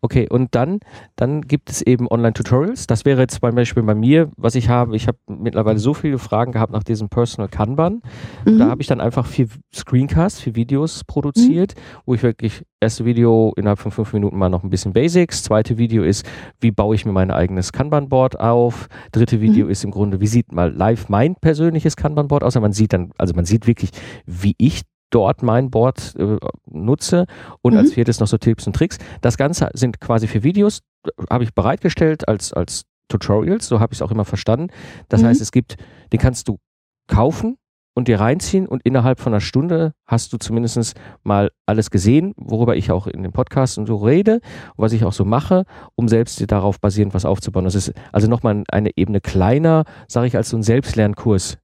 Okay, und dann, dann gibt es eben Online-Tutorials. Das wäre jetzt zum Beispiel bei mir, was ich habe. Ich habe mittlerweile so viele Fragen gehabt nach diesem Personal Kanban. Mhm. Da habe ich dann einfach vier Screencasts, vier Videos produziert, mhm. wo ich wirklich erste Video innerhalb von fünf Minuten mal noch ein bisschen Basics. Zweite Video ist, wie baue ich mir mein eigenes Kanban-Board auf. Dritte Video mhm. ist im Grunde, wie sieht mal live mein persönliches Kanban-Board aus. Also man sieht dann, also man sieht wirklich, wie ich dort mein Board äh, nutze und mhm. als viertes noch so Tipps und Tricks. Das Ganze sind quasi für Videos, habe ich bereitgestellt als, als Tutorials, so habe ich es auch immer verstanden. Das mhm. heißt, es gibt, den kannst du kaufen und dir reinziehen und innerhalb von einer Stunde hast du zumindest mal alles gesehen, worüber ich auch in dem Podcast und so rede und was ich auch so mache, um selbst dir darauf basierend was aufzubauen. Das ist also nochmal eine Ebene kleiner, sage ich, als so ein Selbstlernkurs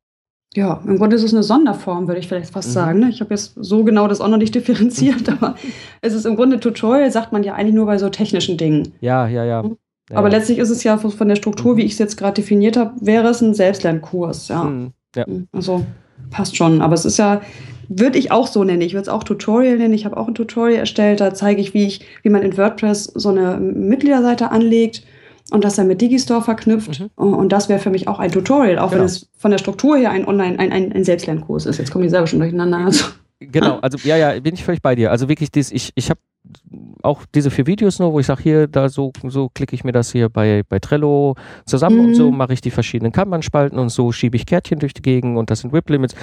ja, im Grunde ist es eine Sonderform, würde ich vielleicht fast mhm. sagen. Ne? Ich habe jetzt so genau das auch noch nicht differenziert, aber es ist im Grunde Tutorial, sagt man ja eigentlich nur bei so technischen Dingen. Ja, ja, ja. Mhm. ja aber ja. letztlich ist es ja von der Struktur, mhm. wie ich es jetzt gerade definiert habe, wäre es ein Selbstlernkurs. Ja. Mhm. ja. Mhm. Also passt schon. Aber es ist ja, würde ich auch so nennen. Ich würde es auch Tutorial nennen. Ich habe auch ein Tutorial erstellt. Da zeige ich, wie ich, wie man in WordPress so eine Mitgliederseite anlegt und das dann mit Digistore verknüpft. Mhm. Und das wäre für mich auch ein Tutorial, auch genau. wenn es von der Struktur her ein Online, ein, ein, ein Selbstlernkurs ist. Jetzt komme ich selber schon durcheinander. Also. Genau, also ja, ja, bin ich völlig bei dir. Also wirklich, das, ich, ich habe auch diese vier Videos nur, wo ich sage, hier, da so, so klicke ich mir das hier bei, bei Trello zusammen mhm. und so mache ich die verschiedenen Kanban-Spalten und so schiebe ich Kärtchen durch die Gegend und das sind Whip-Limits.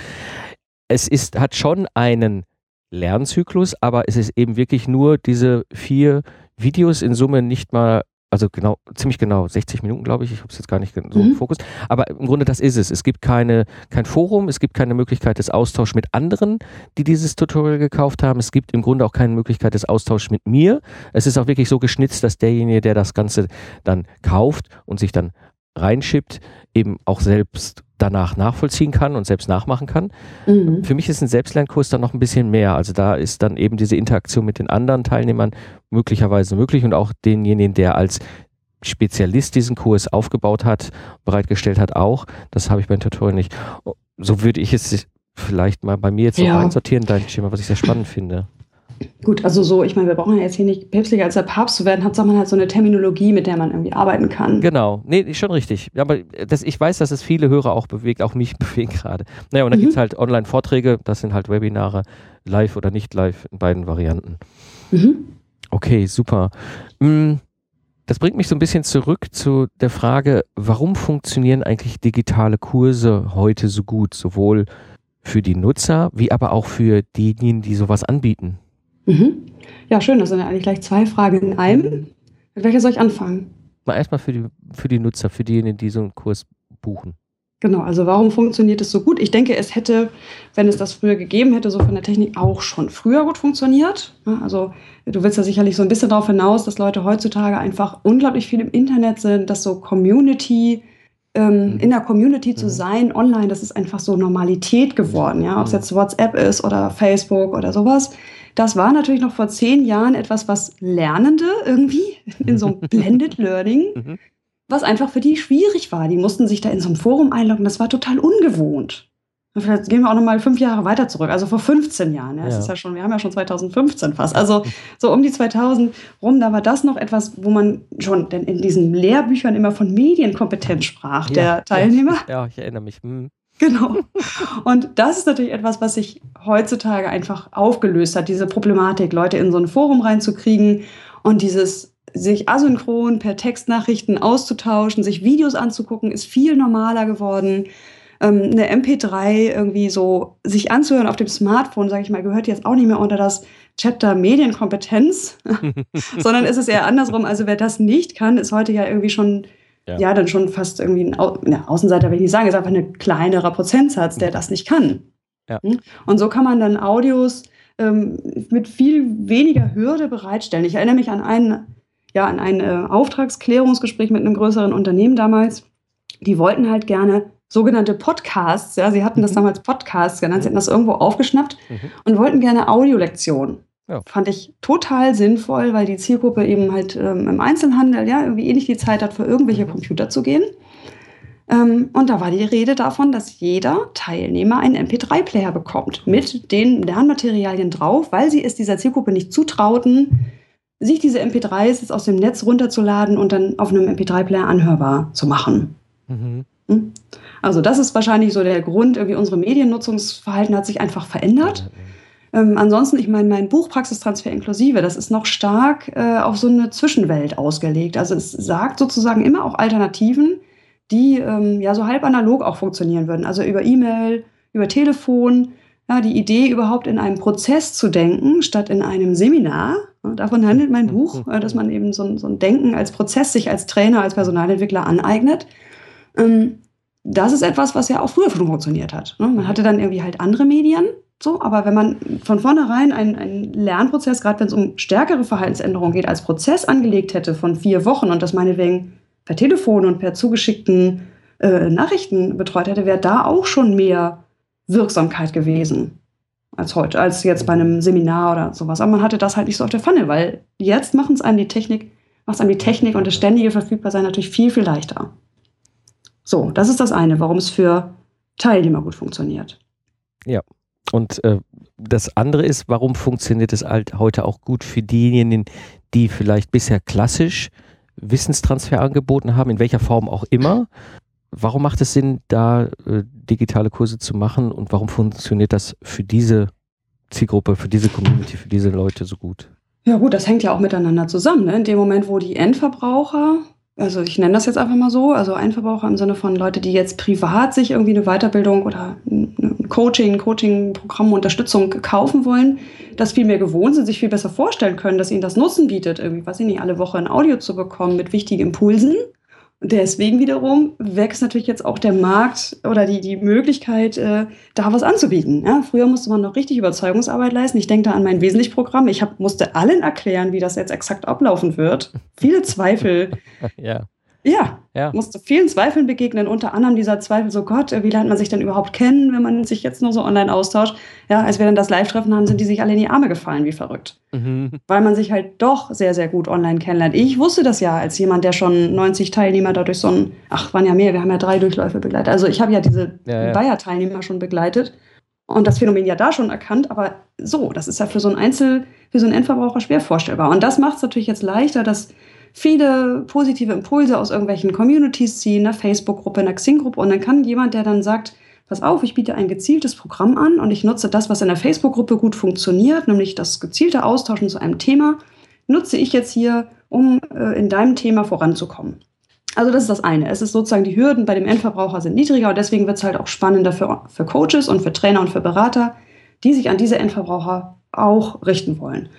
Es ist, hat schon einen Lernzyklus, aber es ist eben wirklich nur diese vier Videos in Summe nicht mal also genau, ziemlich genau, 60 Minuten, glaube ich. Ich habe es jetzt gar nicht so mhm. im Fokus. Aber im Grunde, das ist es. Es gibt keine, kein Forum, es gibt keine Möglichkeit des Austauschs mit anderen, die dieses Tutorial gekauft haben. Es gibt im Grunde auch keine Möglichkeit des Austauschs mit mir. Es ist auch wirklich so geschnitzt, dass derjenige, der das Ganze dann kauft und sich dann reinschippt, eben auch selbst danach nachvollziehen kann und selbst nachmachen kann. Mhm. Für mich ist ein Selbstlernkurs dann noch ein bisschen mehr. Also da ist dann eben diese Interaktion mit den anderen Teilnehmern möglicherweise möglich und auch denjenigen, der als Spezialist diesen Kurs aufgebaut hat, bereitgestellt hat, auch. Das habe ich beim Tutorial nicht. So würde ich es vielleicht mal bei mir jetzt ja. so einsortieren, dein Schema, was ich sehr spannend finde. Gut, also so, ich meine, wir brauchen ja jetzt hier nicht päpstlicher als der Papst zu werden, hat man halt so eine Terminologie, mit der man irgendwie arbeiten kann. Genau, nee, schon richtig. Aber das, ich weiß, dass es viele Hörer auch bewegt, auch mich bewegt gerade. Naja, und dann mhm. gibt es halt Online-Vorträge, das sind halt Webinare, live oder nicht live, in beiden Varianten. Mhm. Okay, super. Mm, das bringt mich so ein bisschen zurück zu der Frage, warum funktionieren eigentlich digitale Kurse heute so gut, sowohl für die Nutzer wie aber auch für diejenigen, die sowas anbieten? Mhm. Ja, schön. Das sind ja eigentlich gleich zwei Fragen in einem. Mit welcher soll ich anfangen? Mal erstmal für die, für die Nutzer, für diejenigen, die so einen Kurs buchen. Genau, also warum funktioniert es so gut? Ich denke, es hätte, wenn es das früher gegeben hätte, so von der Technik auch schon früher gut funktioniert. Also du willst ja sicherlich so ein bisschen darauf hinaus, dass Leute heutzutage einfach unglaublich viel im Internet sind, dass so Community, ähm, mhm. in der Community zu mhm. sein, online, das ist einfach so Normalität geworden. Ja, ob es mhm. jetzt WhatsApp ist oder Facebook oder sowas. Das war natürlich noch vor zehn Jahren etwas, was Lernende irgendwie in so einem Blended Learning, mhm. was einfach für die schwierig war. Die mussten sich da in so einem Forum einloggen. Das war total ungewohnt. Vielleicht gehen wir auch noch mal fünf Jahre weiter zurück, also vor 15 Jahren. Ja, ja. ist ja schon, wir haben ja schon 2015 fast. Also so um die 2000 rum, da war das noch etwas, wo man schon denn in diesen Lehrbüchern immer von Medienkompetenz sprach, ja, der Teilnehmer. Ja, ich erinnere mich. Hm. Genau. Und das ist natürlich etwas, was sich heutzutage einfach aufgelöst hat, diese Problematik, Leute in so ein Forum reinzukriegen und dieses sich asynchron per Textnachrichten auszutauschen, sich Videos anzugucken, ist viel normaler geworden. Ähm, eine MP3 irgendwie so sich anzuhören auf dem Smartphone, sage ich mal, gehört jetzt auch nicht mehr unter das Chapter Medienkompetenz, sondern ist es eher andersrum. Also wer das nicht kann, ist heute ja irgendwie schon ja. ja, dann schon fast irgendwie ein Au Außenseiter, will ich nicht sagen, ist einfach ein kleinerer Prozentsatz, der das nicht kann. Ja. Hm? Und so kann man dann Audios ähm, mit viel weniger Hürde bereitstellen. Ich erinnere mich an ein, ja, an ein äh, Auftragsklärungsgespräch mit einem größeren Unternehmen damals. Die wollten halt gerne sogenannte Podcasts, ja, sie hatten das mhm. damals Podcasts genannt, sie hatten das irgendwo aufgeschnappt mhm. und wollten gerne Audiolektionen. Ja. Fand ich total sinnvoll, weil die Zielgruppe eben halt ähm, im Einzelhandel ja irgendwie eh nicht die Zeit hat, für irgendwelche mhm. Computer zu gehen. Ähm, und da war die Rede davon, dass jeder Teilnehmer einen MP3-Player bekommt mit den Lernmaterialien drauf, weil sie es dieser Zielgruppe nicht zutrauten, sich diese MP3s jetzt aus dem Netz runterzuladen und dann auf einem MP3-Player anhörbar zu machen. Mhm. Hm? Also das ist wahrscheinlich so der Grund, irgendwie unsere Mediennutzungsverhalten hat sich einfach verändert. Ähm, ansonsten, ich meine, mein Buch Praxistransfer inklusive, das ist noch stark äh, auf so eine Zwischenwelt ausgelegt. Also es sagt sozusagen immer auch Alternativen, die ähm, ja so halb analog auch funktionieren würden. Also über E-Mail, über Telefon. Ja, die Idee, überhaupt in einem Prozess zu denken, statt in einem Seminar. Davon handelt mein Buch, äh, dass man eben so ein, so ein Denken als Prozess sich als Trainer, als Personalentwickler aneignet. Ähm, das ist etwas, was ja auch früher schon funktioniert hat. Ne? Man hatte dann irgendwie halt andere Medien, so, aber wenn man von vornherein einen, einen Lernprozess, gerade wenn es um stärkere Verhaltensänderungen geht, als Prozess angelegt hätte von vier Wochen und das meinetwegen per Telefon und per zugeschickten äh, Nachrichten betreut hätte, wäre da auch schon mehr Wirksamkeit gewesen als heute, als jetzt bei einem Seminar oder sowas. Aber man hatte das halt nicht so auf der Pfanne, weil jetzt machen es einem die Technik, macht es einem die Technik und das ständige Verfügbarsein natürlich viel, viel leichter. So, das ist das eine, warum es für Teilnehmer gut funktioniert. Ja. Und äh, das andere ist, warum funktioniert es halt heute auch gut für diejenigen, die vielleicht bisher klassisch Wissenstransfer angeboten haben, in welcher Form auch immer. Warum macht es Sinn, da äh, digitale Kurse zu machen und warum funktioniert das für diese Zielgruppe, für diese Community, für diese Leute so gut? Ja gut, das hängt ja auch miteinander zusammen. Ne? In dem Moment, wo die Endverbraucher also ich nenne das jetzt einfach mal so, also Einverbraucher im Sinne von Leute, die jetzt privat sich irgendwie eine Weiterbildung oder ein Coaching, Coaching-Programm, Unterstützung kaufen wollen, das viel mehr gewohnt sind, sich viel besser vorstellen können, dass ihnen das Nutzen bietet, irgendwie, weiß ich nicht, alle Woche ein Audio zu bekommen mit wichtigen Impulsen deswegen wiederum wächst natürlich jetzt auch der Markt oder die, die Möglichkeit, äh, da was anzubieten. Ja, früher musste man noch richtig Überzeugungsarbeit leisten. Ich denke da an mein Wesentlich-Programm. Ich hab, musste allen erklären, wie das jetzt exakt ablaufen wird. Viele Zweifel. ja. Ja, ja, musste vielen Zweifeln begegnen, unter anderem dieser Zweifel, so Gott, wie lernt man sich denn überhaupt kennen, wenn man sich jetzt nur so online austauscht. Ja, als wir dann das Live-Treffen haben, sind die sich alle in die Arme gefallen, wie verrückt. Mhm. Weil man sich halt doch sehr, sehr gut online kennenlernt. Ich wusste das ja als jemand, der schon 90 Teilnehmer dadurch so ein, ach, waren ja mehr, wir haben ja drei Durchläufe begleitet. Also ich habe ja diese ja, ja. Bayer-Teilnehmer schon begleitet und das Phänomen ja da schon erkannt, aber so, das ist ja für so ein Einzel, für so einen Endverbraucher schwer vorstellbar. Und das macht es natürlich jetzt leichter, dass viele positive Impulse aus irgendwelchen Communities ziehen, einer Facebook-Gruppe, einer Xing-Gruppe und dann kann jemand, der dann sagt, pass auf, ich biete ein gezieltes Programm an und ich nutze das, was in der Facebook-Gruppe gut funktioniert, nämlich das gezielte Austauschen zu einem Thema, nutze ich jetzt hier, um äh, in deinem Thema voranzukommen. Also das ist das eine. Es ist sozusagen, die Hürden bei dem Endverbraucher sind niedriger und deswegen wird es halt auch spannender für, für Coaches und für Trainer und für Berater, die sich an diese Endverbraucher auch richten wollen.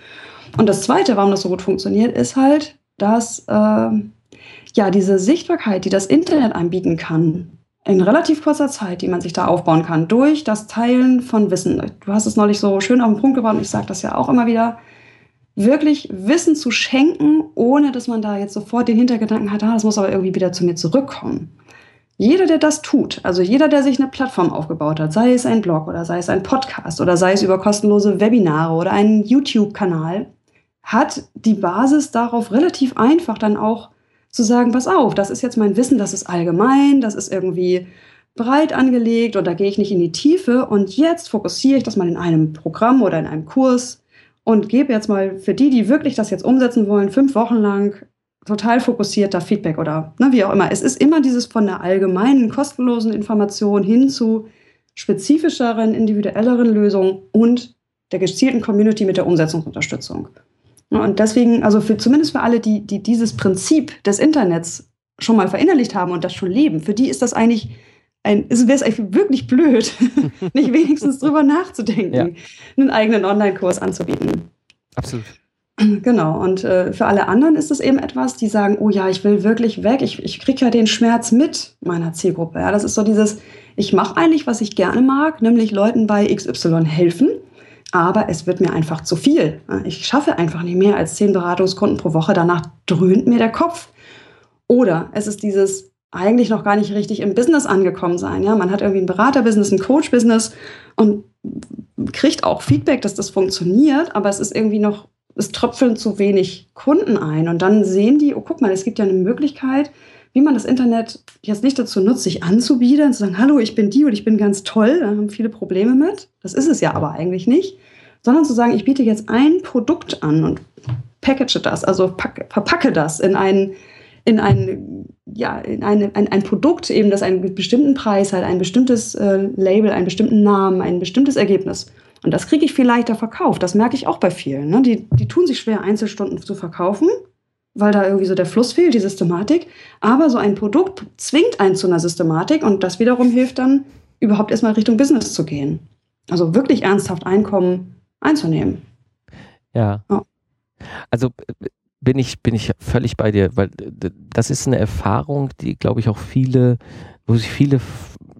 Und das Zweite, warum das so gut funktioniert, ist halt, dass äh, ja diese Sichtbarkeit, die das Internet anbieten kann, in relativ kurzer Zeit, die man sich da aufbauen kann, durch das Teilen von Wissen. Du hast es neulich so schön auf den Punkt gebracht und ich sage das ja auch immer wieder, wirklich Wissen zu schenken, ohne dass man da jetzt sofort den Hintergedanken hat, ah, das muss aber irgendwie wieder zu mir zurückkommen. Jeder, der das tut, also jeder, der sich eine Plattform aufgebaut hat, sei es ein Blog oder sei es ein Podcast oder sei es über kostenlose Webinare oder einen YouTube-Kanal, hat die Basis darauf relativ einfach dann auch zu sagen, pass auf, das ist jetzt mein Wissen, das ist allgemein, das ist irgendwie breit angelegt und da gehe ich nicht in die Tiefe und jetzt fokussiere ich das mal in einem Programm oder in einem Kurs und gebe jetzt mal für die, die wirklich das jetzt umsetzen wollen, fünf Wochen lang total fokussierter Feedback oder ne, wie auch immer. Es ist immer dieses von der allgemeinen, kostenlosen Information hin zu spezifischeren, individuelleren Lösungen und der gezielten Community mit der Umsetzungsunterstützung. Und deswegen, also für, zumindest für alle, die, die dieses Prinzip des Internets schon mal verinnerlicht haben und das schon leben, für die ist das eigentlich ein, es wäre eigentlich wirklich blöd, nicht wenigstens drüber nachzudenken, ja. einen eigenen Online-Kurs anzubieten. Absolut. Genau, und äh, für alle anderen ist es eben etwas, die sagen, oh ja, ich will wirklich weg, ich, ich kriege ja den Schmerz mit meiner Zielgruppe. Ja, das ist so dieses, ich mache eigentlich, was ich gerne mag, nämlich Leuten bei XY helfen, aber es wird mir einfach zu viel. Ich schaffe einfach nicht mehr als zehn Beratungskunden pro Woche, danach dröhnt mir der Kopf. Oder es ist dieses eigentlich noch gar nicht richtig im Business angekommen sein. Ja, man hat irgendwie ein Beraterbusiness, ein Coach-Business und kriegt auch Feedback, dass das funktioniert, aber es ist irgendwie noch es tröpfeln zu wenig Kunden ein. Und dann sehen die, oh, guck mal, es gibt ja eine Möglichkeit, wie man das Internet jetzt nicht dazu nutzt, sich anzubiedern, zu sagen, hallo, ich bin die und ich bin ganz toll, da haben viele Probleme mit. Das ist es ja aber eigentlich nicht. Sondern zu sagen, ich biete jetzt ein Produkt an und package das, also pack, verpacke das in ein, in ein, ja, in eine, ein, ein Produkt, eben das einen bestimmten Preis hat, ein bestimmtes äh, Label, einen bestimmten Namen, ein bestimmtes Ergebnis. Und das kriege ich viel leichter verkauft. Das merke ich auch bei vielen. Ne? Die, die tun sich schwer, Einzelstunden zu verkaufen, weil da irgendwie so der Fluss fehlt, die Systematik. Aber so ein Produkt zwingt einen zu einer Systematik und das wiederum hilft dann, überhaupt erstmal Richtung Business zu gehen. Also wirklich ernsthaft Einkommen einzunehmen. Ja. ja. Also bin ich, bin ich völlig bei dir, weil das ist eine Erfahrung, die, glaube ich, auch viele, wo sich viele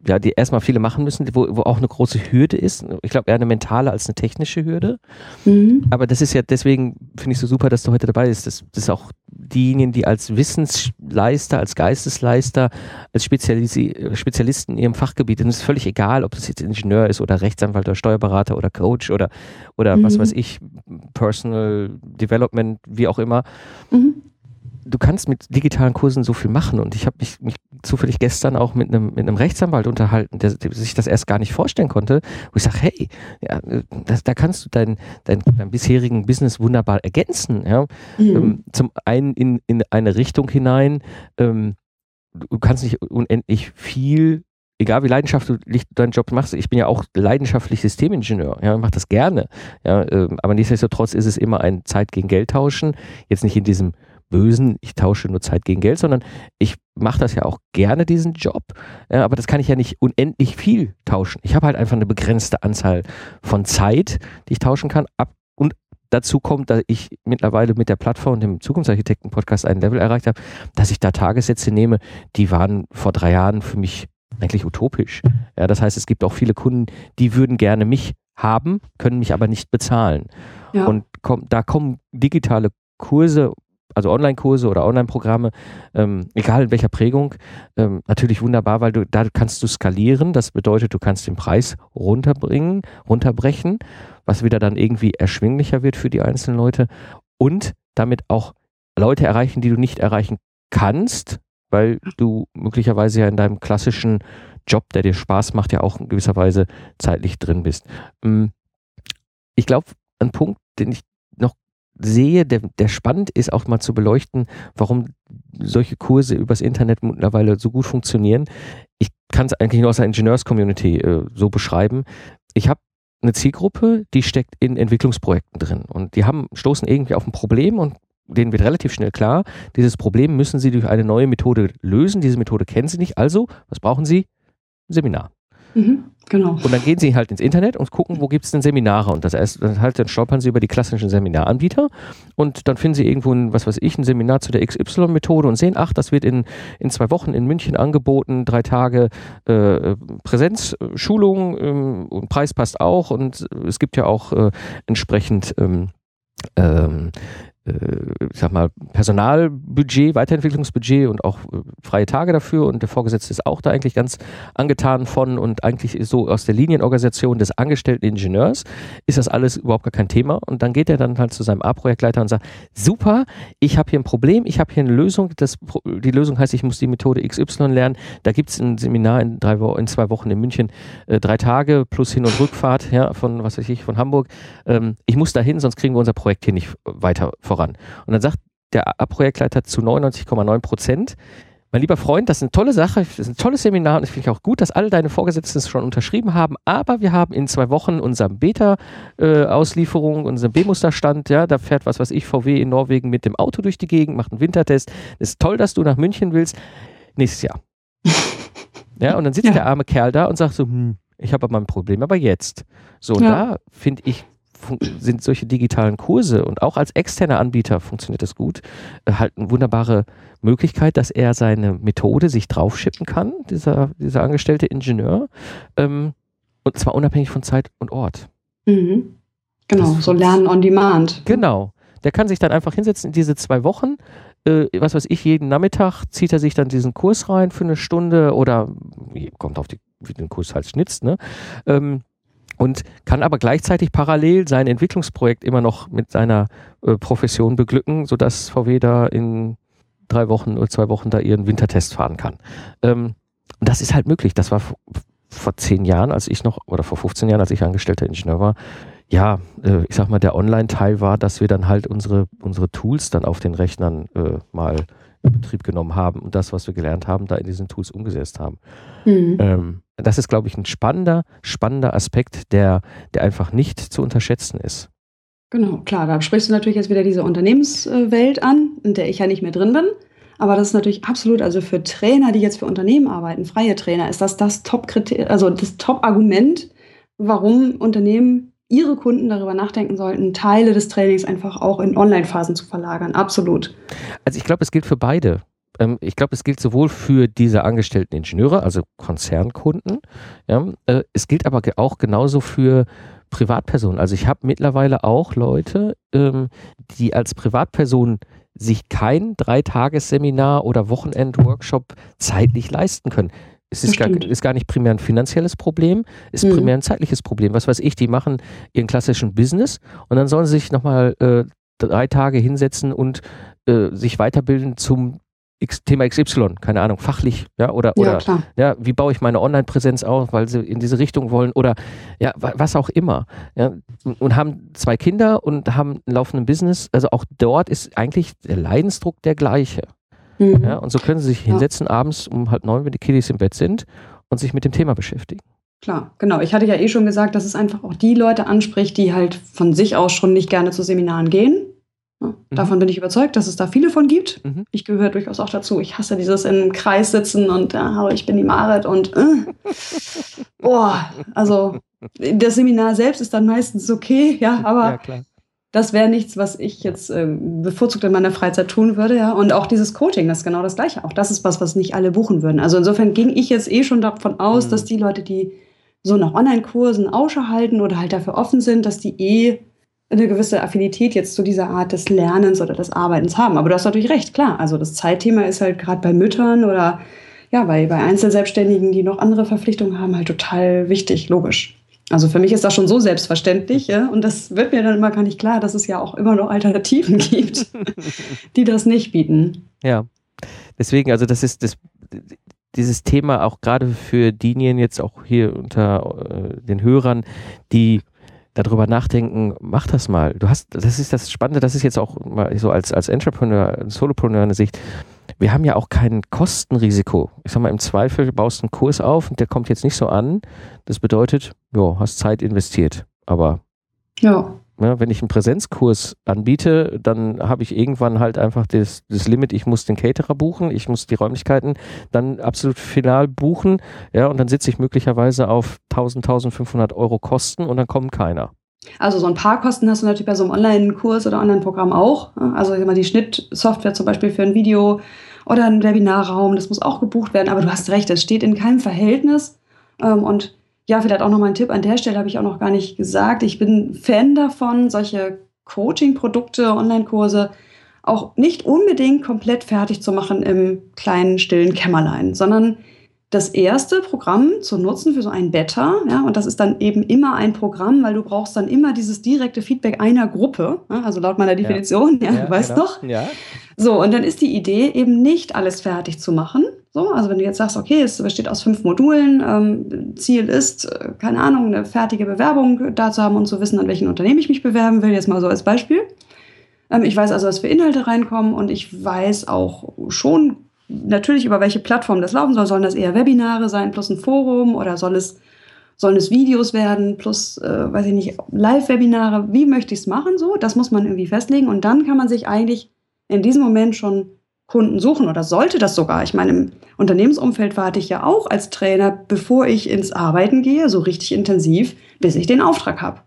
ja, die erstmal viele machen müssen, wo, wo auch eine große Hürde ist. Ich glaube eher eine mentale als eine technische Hürde. Mhm. Aber das ist ja deswegen, finde ich so super, dass du heute dabei bist. Das, das ist auch diejenigen, die als Wissensleister, als Geistesleister, als Spezialisi Spezialisten in ihrem Fachgebiet, und es ist völlig egal, ob das jetzt Ingenieur ist oder Rechtsanwalt oder Steuerberater oder Coach oder, oder mhm. was weiß ich, Personal Development, wie auch immer. Mhm du kannst mit digitalen Kursen so viel machen und ich habe mich, mich zufällig gestern auch mit einem, mit einem Rechtsanwalt unterhalten, der, der sich das erst gar nicht vorstellen konnte, wo ich sage, hey, ja, das, da kannst du dein, dein, dein bisherigen Business wunderbar ergänzen. Ja? Mhm. Ähm, zum einen in, in eine Richtung hinein, ähm, du kannst nicht unendlich viel egal wie leidenschaftlich du deinen Job machst, ich bin ja auch leidenschaftlich Systemingenieur, ja, mache das gerne, ja, ähm, aber nichtsdestotrotz ist es immer ein Zeit gegen Geld tauschen, jetzt nicht in diesem Bösen, ich tausche nur Zeit gegen Geld, sondern ich mache das ja auch gerne, diesen Job. Ja, aber das kann ich ja nicht unendlich viel tauschen. Ich habe halt einfach eine begrenzte Anzahl von Zeit, die ich tauschen kann. Ab und dazu kommt, dass ich mittlerweile mit der Plattform, dem Zukunftsarchitekten-Podcast, ein Level erreicht habe, dass ich da Tagessätze nehme, die waren vor drei Jahren für mich eigentlich utopisch. Ja, das heißt, es gibt auch viele Kunden, die würden gerne mich haben, können mich aber nicht bezahlen. Ja. Und komm, da kommen digitale Kurse also Online-Kurse oder Online-Programme, ähm, egal in welcher Prägung, ähm, natürlich wunderbar, weil du da kannst du skalieren. Das bedeutet, du kannst den Preis runterbringen, runterbrechen, was wieder dann irgendwie erschwinglicher wird für die einzelnen Leute und damit auch Leute erreichen, die du nicht erreichen kannst, weil du möglicherweise ja in deinem klassischen Job, der dir Spaß macht, ja auch in gewisser Weise zeitlich drin bist. Ähm, ich glaube, ein Punkt, den ich sehe, der, der spannend ist, auch mal zu beleuchten, warum solche Kurse übers Internet mittlerweile so gut funktionieren. Ich kann es eigentlich nur aus der Ingenieurs-Community äh, so beschreiben. Ich habe eine Zielgruppe, die steckt in Entwicklungsprojekten drin und die haben stoßen irgendwie auf ein Problem und denen wird relativ schnell klar, dieses Problem müssen sie durch eine neue Methode lösen. Diese Methode kennen sie nicht. Also, was brauchen sie? Ein Seminar. Mhm, genau. Und dann gehen sie halt ins Internet und gucken, wo gibt es denn Seminare. Und das erst, dann halt, dann stolpern sie über die klassischen Seminaranbieter und dann finden sie irgendwo ein, was weiß ich, ein Seminar zu der XY-Methode und sehen, ach, das wird in, in zwei Wochen in München angeboten, drei Tage äh, Präsenzschulung ähm, und Preis passt auch und es gibt ja auch äh, entsprechend ähm, ähm, äh, ich sag mal, Personalbudget, Weiterentwicklungsbudget und auch äh, freie Tage dafür. Und der Vorgesetzte ist auch da eigentlich ganz angetan von und eigentlich so aus der Linienorganisation des angestellten Ingenieurs ist das alles überhaupt gar kein Thema. Und dann geht er dann halt zu seinem A-Projektleiter und sagt, super, ich habe hier ein Problem, ich habe hier eine Lösung. Das, die Lösung heißt, ich muss die Methode XY lernen. Da gibt es ein Seminar in, drei in zwei Wochen in München, äh, drei Tage plus Hin- und Rückfahrt ja, von, was weiß ich, von Hamburg. Ähm, ich muss da hin, sonst kriegen wir unser Projekt hier nicht weiter voran voran. Und dann sagt der Projektleiter zu 99,9 Prozent, mein lieber Freund, das ist eine tolle Sache, das ist ein tolles Seminar und ich finde auch gut, dass alle deine Vorgesetzten es schon unterschrieben haben, aber wir haben in zwei Wochen unsere Beta-Auslieferung, äh, unseren B-Musterstand, ja, da fährt was weiß ich, VW in Norwegen mit dem Auto durch die Gegend, macht einen Wintertest. Es ist toll, dass du nach München willst. Nächstes Jahr. ja, und dann sitzt ja. der arme Kerl da und sagt so, hm, ich habe aber ein Problem, aber jetzt. So, ja. da finde ich sind solche digitalen Kurse und auch als externer Anbieter funktioniert das gut, äh, halt eine wunderbare Möglichkeit, dass er seine Methode sich draufschippen kann, dieser, dieser angestellte Ingenieur, ähm, und zwar unabhängig von Zeit und Ort. Mhm. Genau, das so Lernen on Demand. Genau. Der kann sich dann einfach hinsetzen in diese zwei Wochen, äh, was weiß ich, jeden Nachmittag zieht er sich dann diesen Kurs rein für eine Stunde oder kommt auf die, wie den Kurs halt schnitzt, ne? Ähm, und kann aber gleichzeitig parallel sein Entwicklungsprojekt immer noch mit seiner äh, Profession beglücken, sodass VW da in drei Wochen oder zwei Wochen da ihren Wintertest fahren kann. Ähm, und das ist halt möglich. Das war vor zehn Jahren, als ich noch, oder vor 15 Jahren, als ich angestellter Ingenieur war, ja, äh, ich sag mal, der Online-Teil war, dass wir dann halt unsere, unsere Tools dann auf den Rechnern äh, mal Betrieb genommen haben und das, was wir gelernt haben, da in diesen Tools umgesetzt haben. Mhm. Ähm, das ist, glaube ich, ein spannender, spannender Aspekt, der, der einfach nicht zu unterschätzen ist. Genau, klar, da sprichst du natürlich jetzt wieder diese Unternehmenswelt an, in der ich ja nicht mehr drin bin. Aber das ist natürlich absolut, also für Trainer, die jetzt für Unternehmen arbeiten, freie Trainer, ist das das Top-Kriterium, also das Top-Argument, warum Unternehmen ihre Kunden darüber nachdenken sollten, Teile des Trainings einfach auch in Online-Phasen zu verlagern. Absolut. Also ich glaube, es gilt für beide. Ähm, ich glaube, es gilt sowohl für diese angestellten Ingenieure, also Konzernkunden, ja, äh, es gilt aber auch genauso für Privatpersonen. Also ich habe mittlerweile auch Leute, ähm, die als Privatperson sich kein Dreitagesseminar oder Wochenend-Workshop zeitlich leisten können. Es ist gar, ist gar, nicht primär ein finanzielles Problem, ist mhm. primär ein zeitliches Problem. Was weiß ich, die machen ihren klassischen Business und dann sollen sie sich nochmal äh, drei Tage hinsetzen und äh, sich weiterbilden zum X, Thema XY, keine Ahnung, fachlich, ja, oder, oder ja, wie baue ich meine Online-Präsenz auf, weil sie in diese Richtung wollen oder ja, was auch immer. Ja, und haben zwei Kinder und haben ein laufenden Business. Also auch dort ist eigentlich der Leidensdruck der gleiche. Mhm. Ja, und so können sie sich hinsetzen abends um halb neun, wenn die Kiddies im Bett sind und sich mit dem Thema beschäftigen. Klar, genau. Ich hatte ja eh schon gesagt, dass es einfach auch die Leute anspricht, die halt von sich aus schon nicht gerne zu Seminaren gehen. Ja, mhm. Davon bin ich überzeugt, dass es da viele von gibt. Mhm. Ich gehöre durchaus auch dazu. Ich hasse dieses im Kreis sitzen und ja, hallo, ich bin die Marit und äh. boah, also das Seminar selbst ist dann meistens okay, ja, aber ja, das wäre nichts, was ich jetzt äh, bevorzugt in meiner Freizeit tun würde, ja. Und auch dieses Coaching, das ist genau das Gleiche. Auch das ist was, was nicht alle buchen würden. Also insofern ging ich jetzt eh schon davon aus, mhm. dass die Leute, die so nach Online-Kursen Ausschau halten oder halt dafür offen sind, dass die eh eine gewisse Affinität jetzt zu dieser Art des Lernens oder des Arbeitens haben. Aber du hast natürlich recht, klar. Also das Zeitthema ist halt gerade bei Müttern oder ja, bei, bei Einzelselbstständigen, die noch andere Verpflichtungen haben, halt total wichtig, logisch. Also für mich ist das schon so selbstverständlich, ja, und das wird mir dann immer gar nicht klar, dass es ja auch immer noch Alternativen gibt, die das nicht bieten. Ja, deswegen, also das ist das, dieses Thema auch gerade für diejenigen jetzt auch hier unter äh, den Hörern, die darüber nachdenken, mach das mal. Du hast, das ist das Spannende, das ist jetzt auch mal so als, als Entrepreneur, Solopreneur eine Sicht. Wir haben ja auch kein Kostenrisiko. Ich sag mal, im Zweifel baust du einen Kurs auf und der kommt jetzt nicht so an. Das bedeutet, ja, hast Zeit investiert. Aber ja. Ja, wenn ich einen Präsenzkurs anbiete, dann habe ich irgendwann halt einfach das, das Limit, ich muss den Caterer buchen, ich muss die Räumlichkeiten dann absolut final buchen, ja, und dann sitze ich möglicherweise auf 1000, 1500 Euro Kosten und dann kommt keiner. Also so ein paar Kosten hast du natürlich bei so einem Online-Kurs oder Online-Programm auch. Also immer die Schnittsoftware zum Beispiel für ein Video oder ein Webinarraum, das muss auch gebucht werden. Aber du hast recht, es steht in keinem Verhältnis. Ähm, und ja, vielleicht auch nochmal ein Tipp an der Stelle, habe ich auch noch gar nicht gesagt. Ich bin Fan davon, solche Coaching-Produkte, Online-Kurse auch nicht unbedingt komplett fertig zu machen im kleinen, stillen Kämmerlein, sondern das erste Programm zu nutzen für so ein Beta. Ja, und das ist dann eben immer ein Programm, weil du brauchst dann immer dieses direkte Feedback einer Gruppe. Ja, also laut meiner Definition, ja, ja du weißt genau. doch. Ja. So, und dann ist die Idee eben nicht alles fertig zu machen, so, also wenn du jetzt sagst, okay, es besteht aus fünf Modulen, ähm, Ziel ist, äh, keine Ahnung, eine fertige Bewerbung da zu haben und zu wissen, an welchen Unternehmen ich mich bewerben will, jetzt mal so als Beispiel. Ähm, ich weiß also, was für Inhalte reinkommen und ich weiß auch schon natürlich, über welche Plattform das laufen soll. Sollen das eher Webinare sein plus ein Forum oder soll es, sollen es Videos werden plus, äh, weiß ich nicht, Live-Webinare? Wie möchte ich es machen? So, das muss man irgendwie festlegen und dann kann man sich eigentlich in diesem Moment schon Kunden suchen oder sollte das sogar. Ich meine, im Unternehmensumfeld warte ich ja auch als Trainer, bevor ich ins Arbeiten gehe, so richtig intensiv, bis ich den Auftrag habe.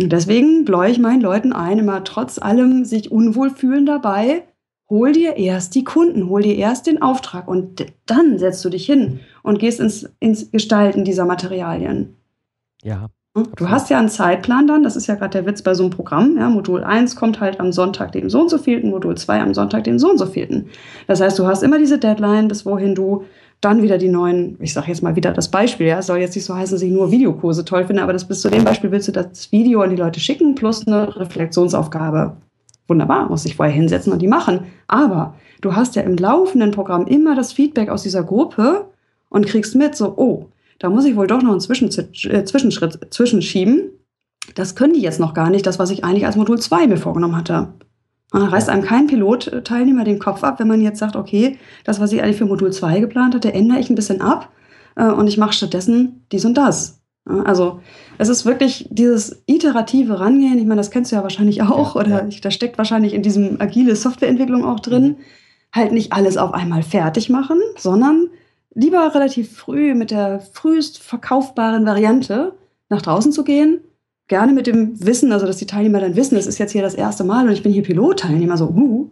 Und deswegen bläue ich meinen Leuten ein, immer trotz allem sich unwohl fühlen dabei, hol dir erst die Kunden, hol dir erst den Auftrag und dann setzt du dich hin und gehst ins, ins Gestalten dieser Materialien. Ja. Hm? Du hast ja einen Zeitplan dann, das ist ja gerade der Witz bei so einem Programm. Ja, Modul 1 kommt halt am Sonntag, dem so und so vielten, Modul 2 am Sonntag, dem so und so vielten. Das heißt, du hast immer diese Deadline, bis wohin du dann wieder die neuen, ich sage jetzt mal wieder das Beispiel, ja, es soll jetzt nicht so heißen, dass ich nur Videokurse toll finde, aber das bis zu dem Beispiel willst du das Video an die Leute schicken plus eine Reflexionsaufgabe. Wunderbar, muss ich vorher hinsetzen und die machen. Aber du hast ja im laufenden Programm immer das Feedback aus dieser Gruppe und kriegst mit, so, oh, da muss ich wohl doch noch einen äh, Zwischenschritt zwischenschieben. Das können die jetzt noch gar nicht, das, was ich eigentlich als Modul 2 mir vorgenommen hatte. Und dann reißt einem kein Pilotteilnehmer den Kopf ab, wenn man jetzt sagt, okay, das, was ich eigentlich für Modul 2 geplant hatte, ändere ich ein bisschen ab äh, und ich mache stattdessen dies und das. Also es ist wirklich dieses iterative Rangehen, ich meine, das kennst du ja wahrscheinlich auch, ja, oder ja. da steckt wahrscheinlich in diesem agile Softwareentwicklung auch drin, mhm. halt nicht alles auf einmal fertig machen, sondern lieber relativ früh mit der frühest verkaufbaren Variante nach draußen zu gehen, gerne mit dem Wissen, also dass die Teilnehmer dann wissen, es ist jetzt hier das erste Mal und ich bin hier Pilotteilnehmer, so, uh,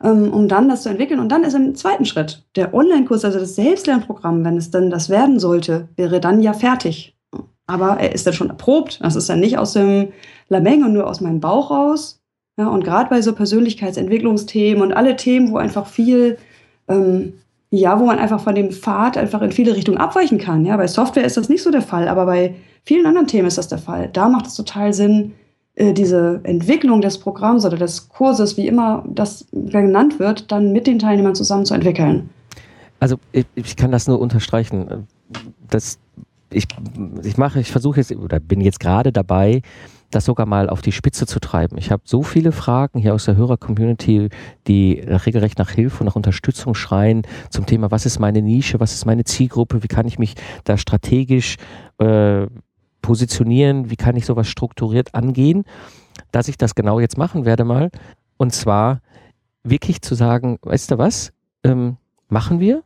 um dann das zu entwickeln. Und dann ist im zweiten Schritt der Online-Kurs, also das Selbstlernprogramm, wenn es dann das werden sollte, wäre dann ja fertig. Aber er ist dann schon erprobt. Das ist dann nicht aus dem Lameng und nur aus meinem Bauch raus. Ja, und gerade bei so Persönlichkeitsentwicklungsthemen und alle Themen, wo einfach viel ähm, ja, wo man einfach von dem Pfad einfach in viele Richtungen abweichen kann. Ja, bei Software ist das nicht so der Fall, aber bei vielen anderen Themen ist das der Fall. Da macht es total Sinn, äh, diese Entwicklung des Programms oder des Kurses, wie immer das genannt wird, dann mit den Teilnehmern zusammen zu entwickeln. Also ich, ich kann das nur unterstreichen. Das, ich, ich mache, ich versuche jetzt oder bin jetzt gerade dabei, das sogar mal auf die Spitze zu treiben. Ich habe so viele Fragen hier aus der Hörer-Community, die regelrecht nach Hilfe und nach Unterstützung schreien zum Thema, was ist meine Nische, was ist meine Zielgruppe, wie kann ich mich da strategisch äh, positionieren, wie kann ich sowas strukturiert angehen, dass ich das genau jetzt machen werde mal. Und zwar wirklich zu sagen, weißt du was, ähm, machen wir,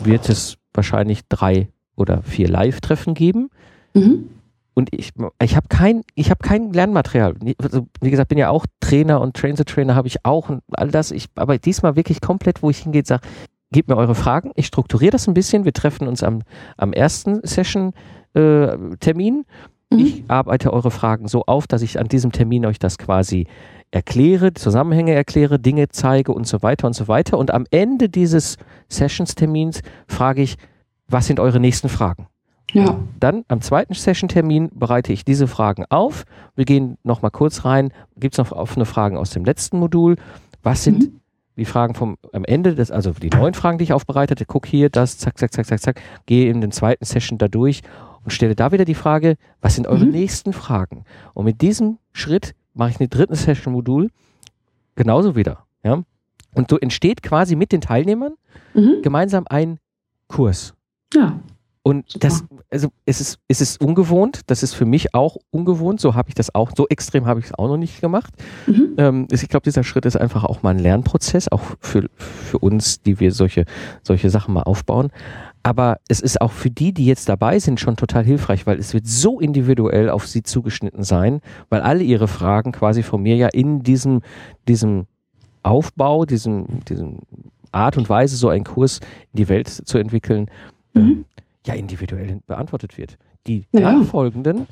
wird es wahrscheinlich drei oder vier Live-Treffen geben. Mhm und ich, ich habe kein, ich habe kein Lernmaterial. Also, wie gesagt, bin ja auch Trainer und Train the Trainer habe ich auch und all das. Ich, aber diesmal wirklich komplett, wo ich hingehe, sage, gebt mir eure Fragen. Ich strukturiere das ein bisschen. Wir treffen uns am, am ersten Session-Termin. Äh, mhm. Ich arbeite eure Fragen so auf, dass ich an diesem Termin euch das quasi erkläre, Zusammenhänge erkläre, Dinge zeige und so weiter und so weiter. Und am Ende dieses Sessions-Termins frage ich, was sind eure nächsten Fragen? Ja. Dann am zweiten Session-Termin bereite ich diese Fragen auf. Wir gehen nochmal kurz rein. Gibt es noch offene Fragen aus dem letzten Modul? Was sind mhm. die Fragen vom am Ende des, also die neuen Fragen, die ich aufbereitete? Guck hier, das, zack, zack, zack, zack, zack. Gehe in den zweiten Session da durch und stelle da wieder die Frage, was sind eure mhm. nächsten Fragen? Und mit diesem Schritt mache ich den dritten Session-Modul genauso wieder. Ja? Und so entsteht quasi mit den Teilnehmern mhm. gemeinsam ein Kurs. Ja. Und das, also es ist, es ist ungewohnt, das ist für mich auch ungewohnt, so habe ich das auch, so extrem habe ich es auch noch nicht gemacht. Mhm. Ähm, ich glaube, dieser Schritt ist einfach auch mal ein Lernprozess, auch für, für uns, die wir solche, solche Sachen mal aufbauen. Aber es ist auch für die, die jetzt dabei sind, schon total hilfreich, weil es wird so individuell auf sie zugeschnitten sein, weil alle ihre Fragen quasi von mir ja in diesem, diesem Aufbau, diesem, diesem Art und Weise, so einen Kurs in die Welt zu entwickeln, mhm. ähm, ja individuell beantwortet wird. Die ja. nachfolgenden,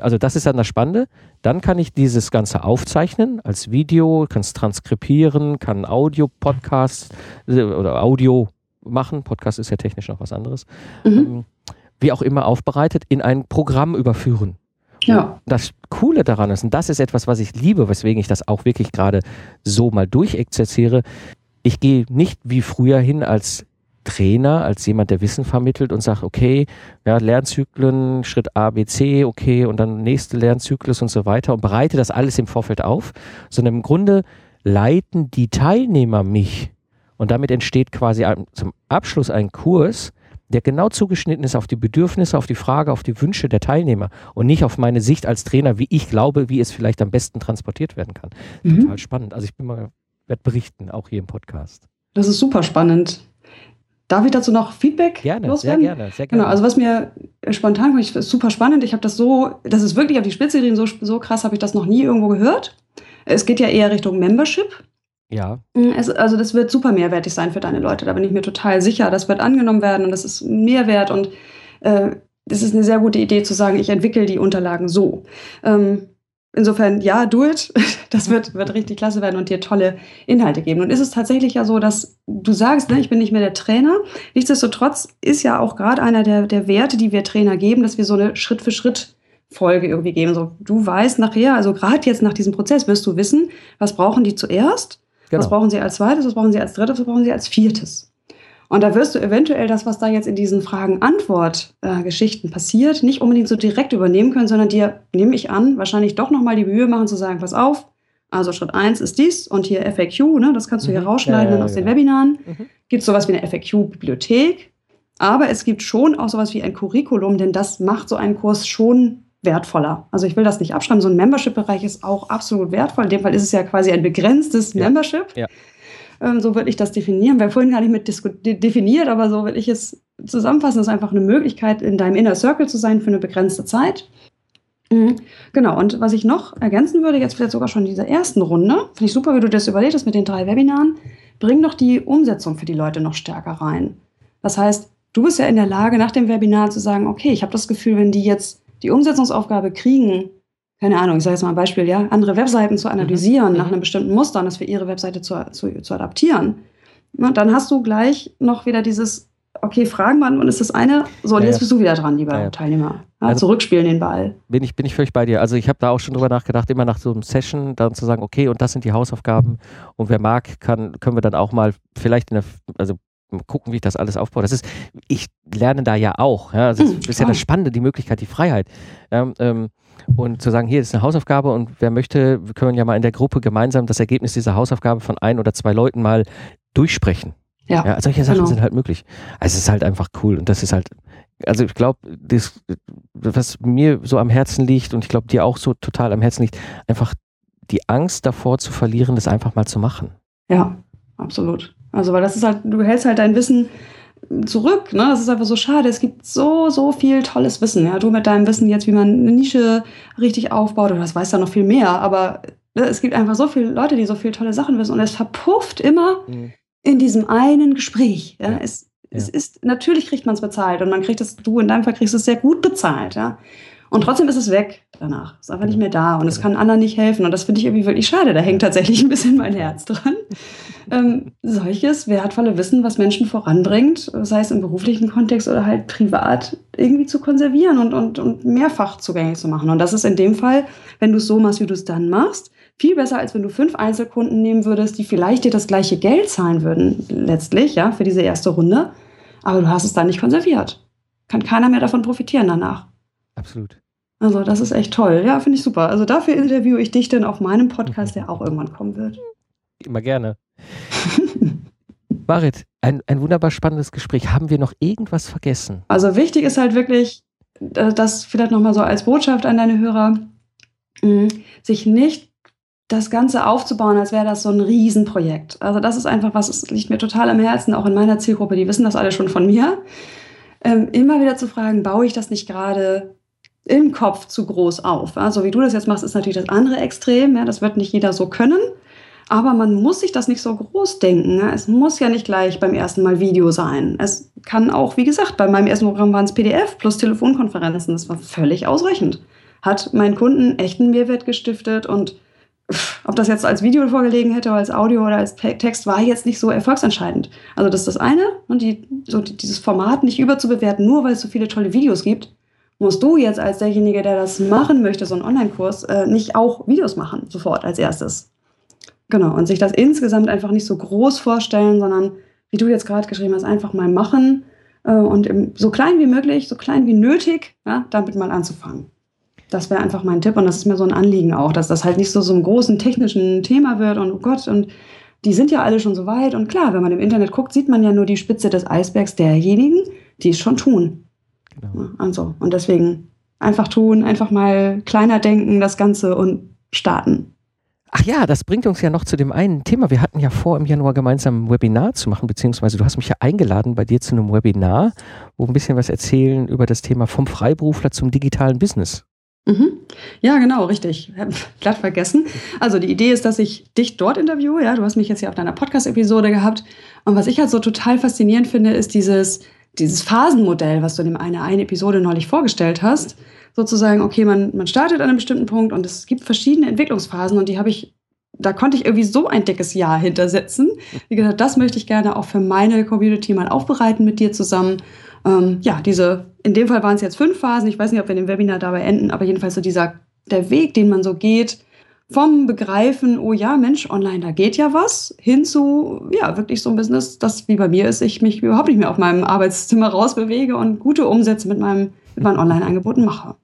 also das ist dann das Spannende, dann kann ich dieses Ganze aufzeichnen als Video, kann es transkribieren, kann Audio-Podcast äh, oder Audio machen. Podcast ist ja technisch noch was anderes. Mhm. Ähm, wie auch immer aufbereitet, in ein Programm überführen. Ja. Das Coole daran ist, und das ist etwas, was ich liebe, weswegen ich das auch wirklich gerade so mal durchexerziere, ich gehe nicht wie früher hin als Trainer, als jemand, der Wissen vermittelt und sagt, okay, ja, Lernzyklen, Schritt A, B, C, okay, und dann nächste Lernzyklus und so weiter und bereite das alles im Vorfeld auf, sondern im Grunde leiten die Teilnehmer mich und damit entsteht quasi zum Abschluss ein Kurs, der genau zugeschnitten ist auf die Bedürfnisse, auf die Frage, auf die Wünsche der Teilnehmer und nicht auf meine Sicht als Trainer, wie ich glaube, wie es vielleicht am besten transportiert werden kann. Mhm. Total spannend. Also ich bin mal, werde berichten, auch hier im Podcast. Das ist super spannend. Darf ich dazu noch Feedback gerne, loswerden? Sehr gerne, sehr gerne. Genau, also was mir spontan kommt, ist super spannend. Ich habe das so, das ist wirklich auf die Spitze getrieben, so, so krass habe ich das noch nie irgendwo gehört. Es geht ja eher Richtung Membership. Ja. Mm, es, also das wird super mehrwertig sein für deine Leute. Da bin ich mir total sicher. Das wird angenommen werden und das ist Mehrwert und äh, das ist eine sehr gute Idee zu sagen, ich entwickle die Unterlagen so. Ähm, insofern, ja, do it. Das wird, wird richtig klasse werden und dir tolle Inhalte geben. Und ist es tatsächlich ja so, dass du sagst, ne, ich bin nicht mehr der Trainer. Nichtsdestotrotz ist ja auch gerade einer der, der Werte, die wir Trainer geben, dass wir so eine Schritt für Schritt Folge irgendwie geben. So, du weißt nachher, also gerade jetzt nach diesem Prozess wirst du wissen, was brauchen die zuerst Genau. Was brauchen Sie als zweites, was brauchen Sie als drittes, was brauchen Sie als viertes? Und da wirst du eventuell das, was da jetzt in diesen Fragen-Antwort-Geschichten passiert, nicht unbedingt so direkt übernehmen können, sondern dir, nehme ich an, wahrscheinlich doch nochmal die Mühe machen zu sagen, pass auf, also Schritt 1 ist dies und hier FAQ, ne, das kannst du hier mhm. rausschneiden ja, ja, aus ja. den Webinaren. Mhm. Gibt es sowas wie eine FAQ-Bibliothek, aber es gibt schon auch sowas wie ein Curriculum, denn das macht so einen Kurs schon wertvoller. Also ich will das nicht abschreiben. So ein Membership-Bereich ist auch absolut wertvoll. In dem Fall ist es ja quasi ein begrenztes. Membership. Ja. Ähm, so würde ich das definieren. Wir haben vorhin gar nicht mit definiert, aber so würde ich es zusammenfassen. Das ist einfach eine Möglichkeit, in deinem Inner Circle zu sein für eine begrenzte Zeit. Mhm. Genau, und was ich noch ergänzen würde, jetzt vielleicht sogar schon in dieser ersten Runde, finde ich super, wie du das überlegt hast mit den drei Webinaren, bring doch die Umsetzung für die Leute noch stärker rein. Das heißt, du bist ja in der Lage, nach dem Webinar zu sagen, okay, ich habe das Gefühl, wenn die jetzt die Umsetzungsaufgabe kriegen, keine Ahnung, ich sage jetzt mal ein Beispiel, ja, andere Webseiten zu analysieren mhm. nach mhm. einem bestimmten Muster und das für ihre Webseite zu, zu, zu adaptieren, und dann hast du gleich noch wieder dieses, okay, Fragen beantworten ist das eine, so und ja, jetzt bist du wieder dran, lieber ja, Teilnehmer. Also, zurückspielen den Ball. Bin ich, bin ich völlig bei dir. Also ich habe da auch schon drüber nachgedacht, immer nach so einem Session dann zu sagen, okay, und das sind die Hausaufgaben und wer mag, kann, können wir dann auch mal vielleicht in der, also gucken, wie ich das alles aufbaue. Das ist, ich lerne da ja auch. Ja? Also das ist ja das Spannende, die Möglichkeit, die Freiheit. Ja, ähm, und zu sagen, hier ist eine Hausaufgabe und wer möchte, wir können ja mal in der Gruppe gemeinsam das Ergebnis dieser Hausaufgabe von ein oder zwei Leuten mal durchsprechen. Ja, ja solche Sachen genau. sind halt möglich. Also es ist halt einfach cool und das ist halt, also ich glaube, das, was mir so am Herzen liegt und ich glaube dir auch so total am Herzen liegt, einfach die Angst davor zu verlieren, das einfach mal zu machen. Ja, absolut. Also, weil das ist halt, du hältst halt dein Wissen zurück. Ne? Das ist einfach so schade. Es gibt so, so viel tolles Wissen. Ja? Du mit deinem Wissen jetzt, wie man eine Nische richtig aufbaut, oder das weißt ja noch viel mehr, aber ne, es gibt einfach so viele Leute, die so viele tolle Sachen wissen und es verpufft immer mhm. in diesem einen Gespräch. Ja? ja. Es, ja. es ist, natürlich kriegt man es bezahlt und man kriegt es, du in deinem Fall kriegst es sehr gut bezahlt. Ja? Und trotzdem ist es weg danach. Ist einfach nicht mehr da und es kann anderen nicht helfen. Und das finde ich irgendwie wirklich schade. Da hängt tatsächlich ein bisschen mein Herz dran. Ähm, solches wertvolle Wissen, was Menschen voranbringt, sei es im beruflichen Kontext oder halt privat, irgendwie zu konservieren und, und, und mehrfach zugänglich zu machen. Und das ist in dem Fall, wenn du es so machst, wie du es dann machst, viel besser, als wenn du fünf Einzelkunden nehmen würdest, die vielleicht dir das gleiche Geld zahlen würden, letztlich, ja, für diese erste Runde. Aber du hast es dann nicht konserviert. Kann keiner mehr davon profitieren danach. Absolut. Also, das ist echt toll. Ja, finde ich super. Also, dafür interviewe ich dich dann auf meinem Podcast, der auch irgendwann kommen wird. Immer gerne. Marit, ein, ein wunderbar spannendes Gespräch. Haben wir noch irgendwas vergessen? Also, wichtig ist halt wirklich, das vielleicht nochmal so als Botschaft an deine Hörer, mm, sich nicht das Ganze aufzubauen, als wäre das so ein Riesenprojekt. Also das ist einfach was, es liegt mir total am Herzen, auch in meiner Zielgruppe, die wissen das alle schon von mir. Ähm, immer wieder zu fragen, baue ich das nicht gerade im Kopf zu groß auf. Also wie du das jetzt machst, ist natürlich das andere Extrem. Ja, das wird nicht jeder so können. Aber man muss sich das nicht so groß denken. Ne? Es muss ja nicht gleich beim ersten Mal Video sein. Es kann auch, wie gesagt, bei meinem ersten Programm waren es PDF plus Telefonkonferenzen. Das war völlig ausreichend. Hat meinen Kunden echten Mehrwert gestiftet und ob das jetzt als Video vorgelegen hätte oder als Audio oder als Text, war jetzt nicht so erfolgsentscheidend. Also das ist das eine. Und die, so dieses Format nicht überzubewerten, nur weil es so viele tolle Videos gibt, musst du jetzt als derjenige, der das machen möchte, so einen Online-Kurs, äh, nicht auch Videos machen, sofort als erstes. Genau, und sich das insgesamt einfach nicht so groß vorstellen, sondern, wie du jetzt gerade geschrieben hast, einfach mal machen äh, und im, so klein wie möglich, so klein wie nötig, ja, damit mal anzufangen. Das wäre einfach mein Tipp und das ist mir so ein Anliegen auch, dass das halt nicht so, so einem großen technischen Thema wird und oh Gott, und die sind ja alle schon so weit. Und klar, wenn man im Internet guckt, sieht man ja nur die Spitze des Eisbergs derjenigen, die es schon tun. Genau. Also, und deswegen einfach tun, einfach mal kleiner denken, das Ganze und starten. Ach ja, das bringt uns ja noch zu dem einen Thema. Wir hatten ja vor, im Januar gemeinsam ein Webinar zu machen, beziehungsweise du hast mich ja eingeladen bei dir zu einem Webinar, wo ein bisschen was erzählen über das Thema vom Freiberufler zum digitalen Business. Mhm. Ja, genau, richtig. Glatt vergessen. Also die Idee ist, dass ich dich dort interviewe. Ja, du hast mich jetzt hier auf deiner Podcast-Episode gehabt. Und was ich halt so total faszinierend finde, ist dieses, dieses Phasenmodell, was du in einer eine Episode neulich vorgestellt hast. Sozusagen, okay, man, man startet an einem bestimmten Punkt und es gibt verschiedene Entwicklungsphasen und die habe ich, da konnte ich irgendwie so ein dickes Jahr hintersetzen. Wie gesagt, das möchte ich gerne auch für meine Community mal aufbereiten mit dir zusammen ähm, ja, diese, in dem Fall waren es jetzt fünf Phasen. Ich weiß nicht, ob wir in dem Webinar dabei enden, aber jedenfalls so dieser, der Weg, den man so geht, vom Begreifen, oh ja, Mensch, online, da geht ja was, hin zu, ja, wirklich so ein Business, das wie bei mir ist, ich mich überhaupt nicht mehr auf meinem Arbeitszimmer rausbewege und gute Umsätze mit, meinem, mit meinen Online-Angeboten mache.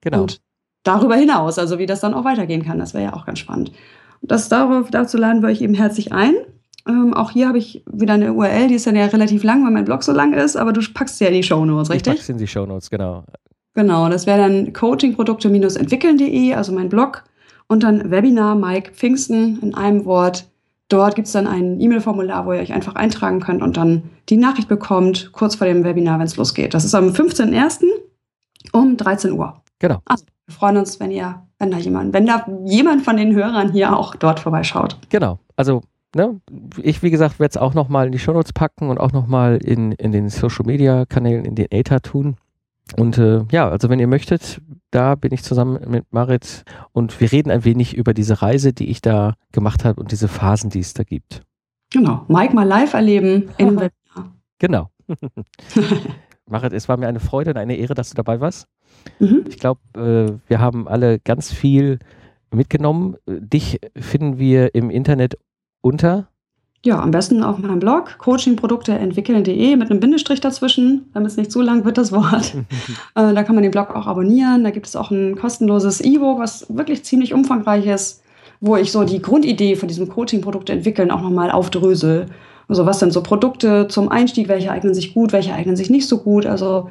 Genau. Und darüber hinaus, also wie das dann auch weitergehen kann, das wäre ja auch ganz spannend. Das darauf, dazu laden wir euch eben herzlich ein. Ähm, auch hier habe ich wieder eine URL, die ist dann ja relativ lang, weil mein Blog so lang ist, aber du packst sie ja in die Show Notes, richtig? Ich pack's in die Show Notes, genau. Genau, das wäre dann coachingprodukte-entwickeln.de, also mein Blog, und dann Webinar Mike Pfingsten in einem Wort. Dort gibt es dann ein E-Mail-Formular, wo ihr euch einfach eintragen könnt und dann die Nachricht bekommt, kurz vor dem Webinar, wenn es losgeht. Das ist am 15.01. um 13 Uhr. Genau. Also, wir freuen uns, wenn ihr, wenn da jemand, wenn da jemand von den Hörern hier auch dort vorbeischaut. Genau. Also ne, ich, wie gesagt, werde es auch nochmal in die Shownotes packen und auch nochmal in, in den Social Media Kanälen, in den Ether tun. Und äh, ja, also wenn ihr möchtet, da bin ich zusammen mit Marit und wir reden ein wenig über diese Reise, die ich da gemacht habe und diese Phasen, die es da gibt. Genau, Mike mal live erleben im Webinar. Genau. Marit, es war mir eine Freude und eine Ehre, dass du dabei warst. Mhm. Ich glaube, äh, wir haben alle ganz viel mitgenommen. Dich finden wir im Internet unter? Ja, am besten auf meinem Blog coachingprodukte entwickeln.de mit einem Bindestrich dazwischen, damit es nicht zu lang wird, das Wort. äh, da kann man den Blog auch abonnieren. Da gibt es auch ein kostenloses E-Book, was wirklich ziemlich umfangreich ist, wo ich so die Grundidee von diesem Coaching-Produkte entwickeln auch nochmal aufdrösel. Also was sind so Produkte zum Einstieg, welche eignen sich gut, welche eignen sich nicht so gut. Also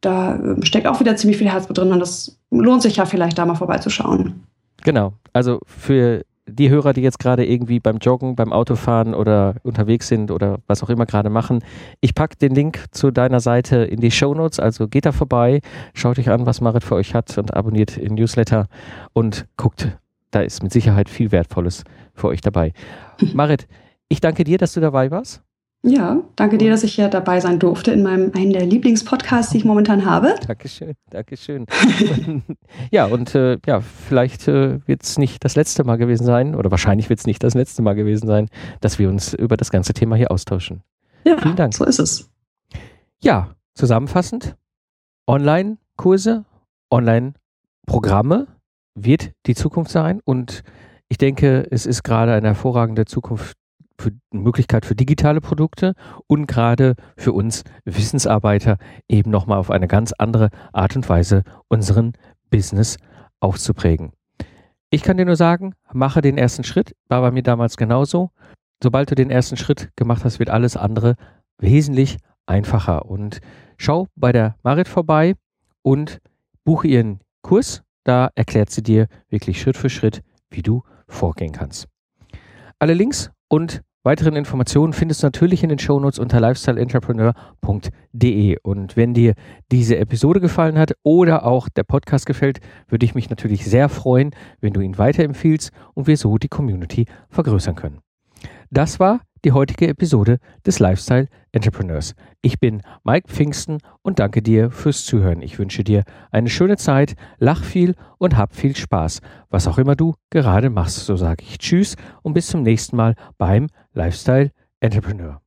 da ähm, steckt auch wieder ziemlich viel Herzblut drin und das lohnt sich ja vielleicht da mal vorbeizuschauen. Genau, also für die Hörer, die jetzt gerade irgendwie beim Joggen, beim Autofahren oder unterwegs sind oder was auch immer gerade machen, ich packe den Link zu deiner Seite in die Show Notes. Also geht da vorbei, schaut euch an, was Marit für euch hat und abonniert den Newsletter und guckt, da ist mit Sicherheit viel Wertvolles für euch dabei. Marit, ich danke dir, dass du dabei warst. Ja, danke dir, dass ich hier dabei sein durfte in meinem einen der Lieblingspodcasts, die ich momentan habe. Dankeschön, Dankeschön. ja, und äh, ja, vielleicht äh, wird es nicht das letzte Mal gewesen sein, oder wahrscheinlich wird es nicht das letzte Mal gewesen sein, dass wir uns über das ganze Thema hier austauschen. Ja, Vielen Dank. So ist es. Ja, zusammenfassend: Online-Kurse, Online-Programme wird die Zukunft sein und ich denke, es ist gerade eine hervorragende Zukunft für Möglichkeit für digitale Produkte und gerade für uns Wissensarbeiter eben nochmal auf eine ganz andere Art und Weise unseren Business aufzuprägen. Ich kann dir nur sagen, mache den ersten Schritt, war bei mir damals genauso. Sobald du den ersten Schritt gemacht hast, wird alles andere wesentlich einfacher. Und schau bei der Marit vorbei und buche ihren Kurs. Da erklärt sie dir wirklich Schritt für Schritt, wie du vorgehen kannst. Alle Links und weiteren Informationen findest du natürlich in den Shownotes unter lifestyleentrepreneur.de. Und wenn dir diese Episode gefallen hat oder auch der Podcast gefällt, würde ich mich natürlich sehr freuen, wenn du ihn weiterempfiehlst und wir so die Community vergrößern können. Das war die heutige Episode des Lifestyle Entrepreneurs. Ich bin Mike Pfingsten und danke dir fürs Zuhören. Ich wünsche dir eine schöne Zeit, lach viel und hab viel Spaß. Was auch immer du gerade machst, so sage ich Tschüss und bis zum nächsten Mal beim Lifestyle Entrepreneur.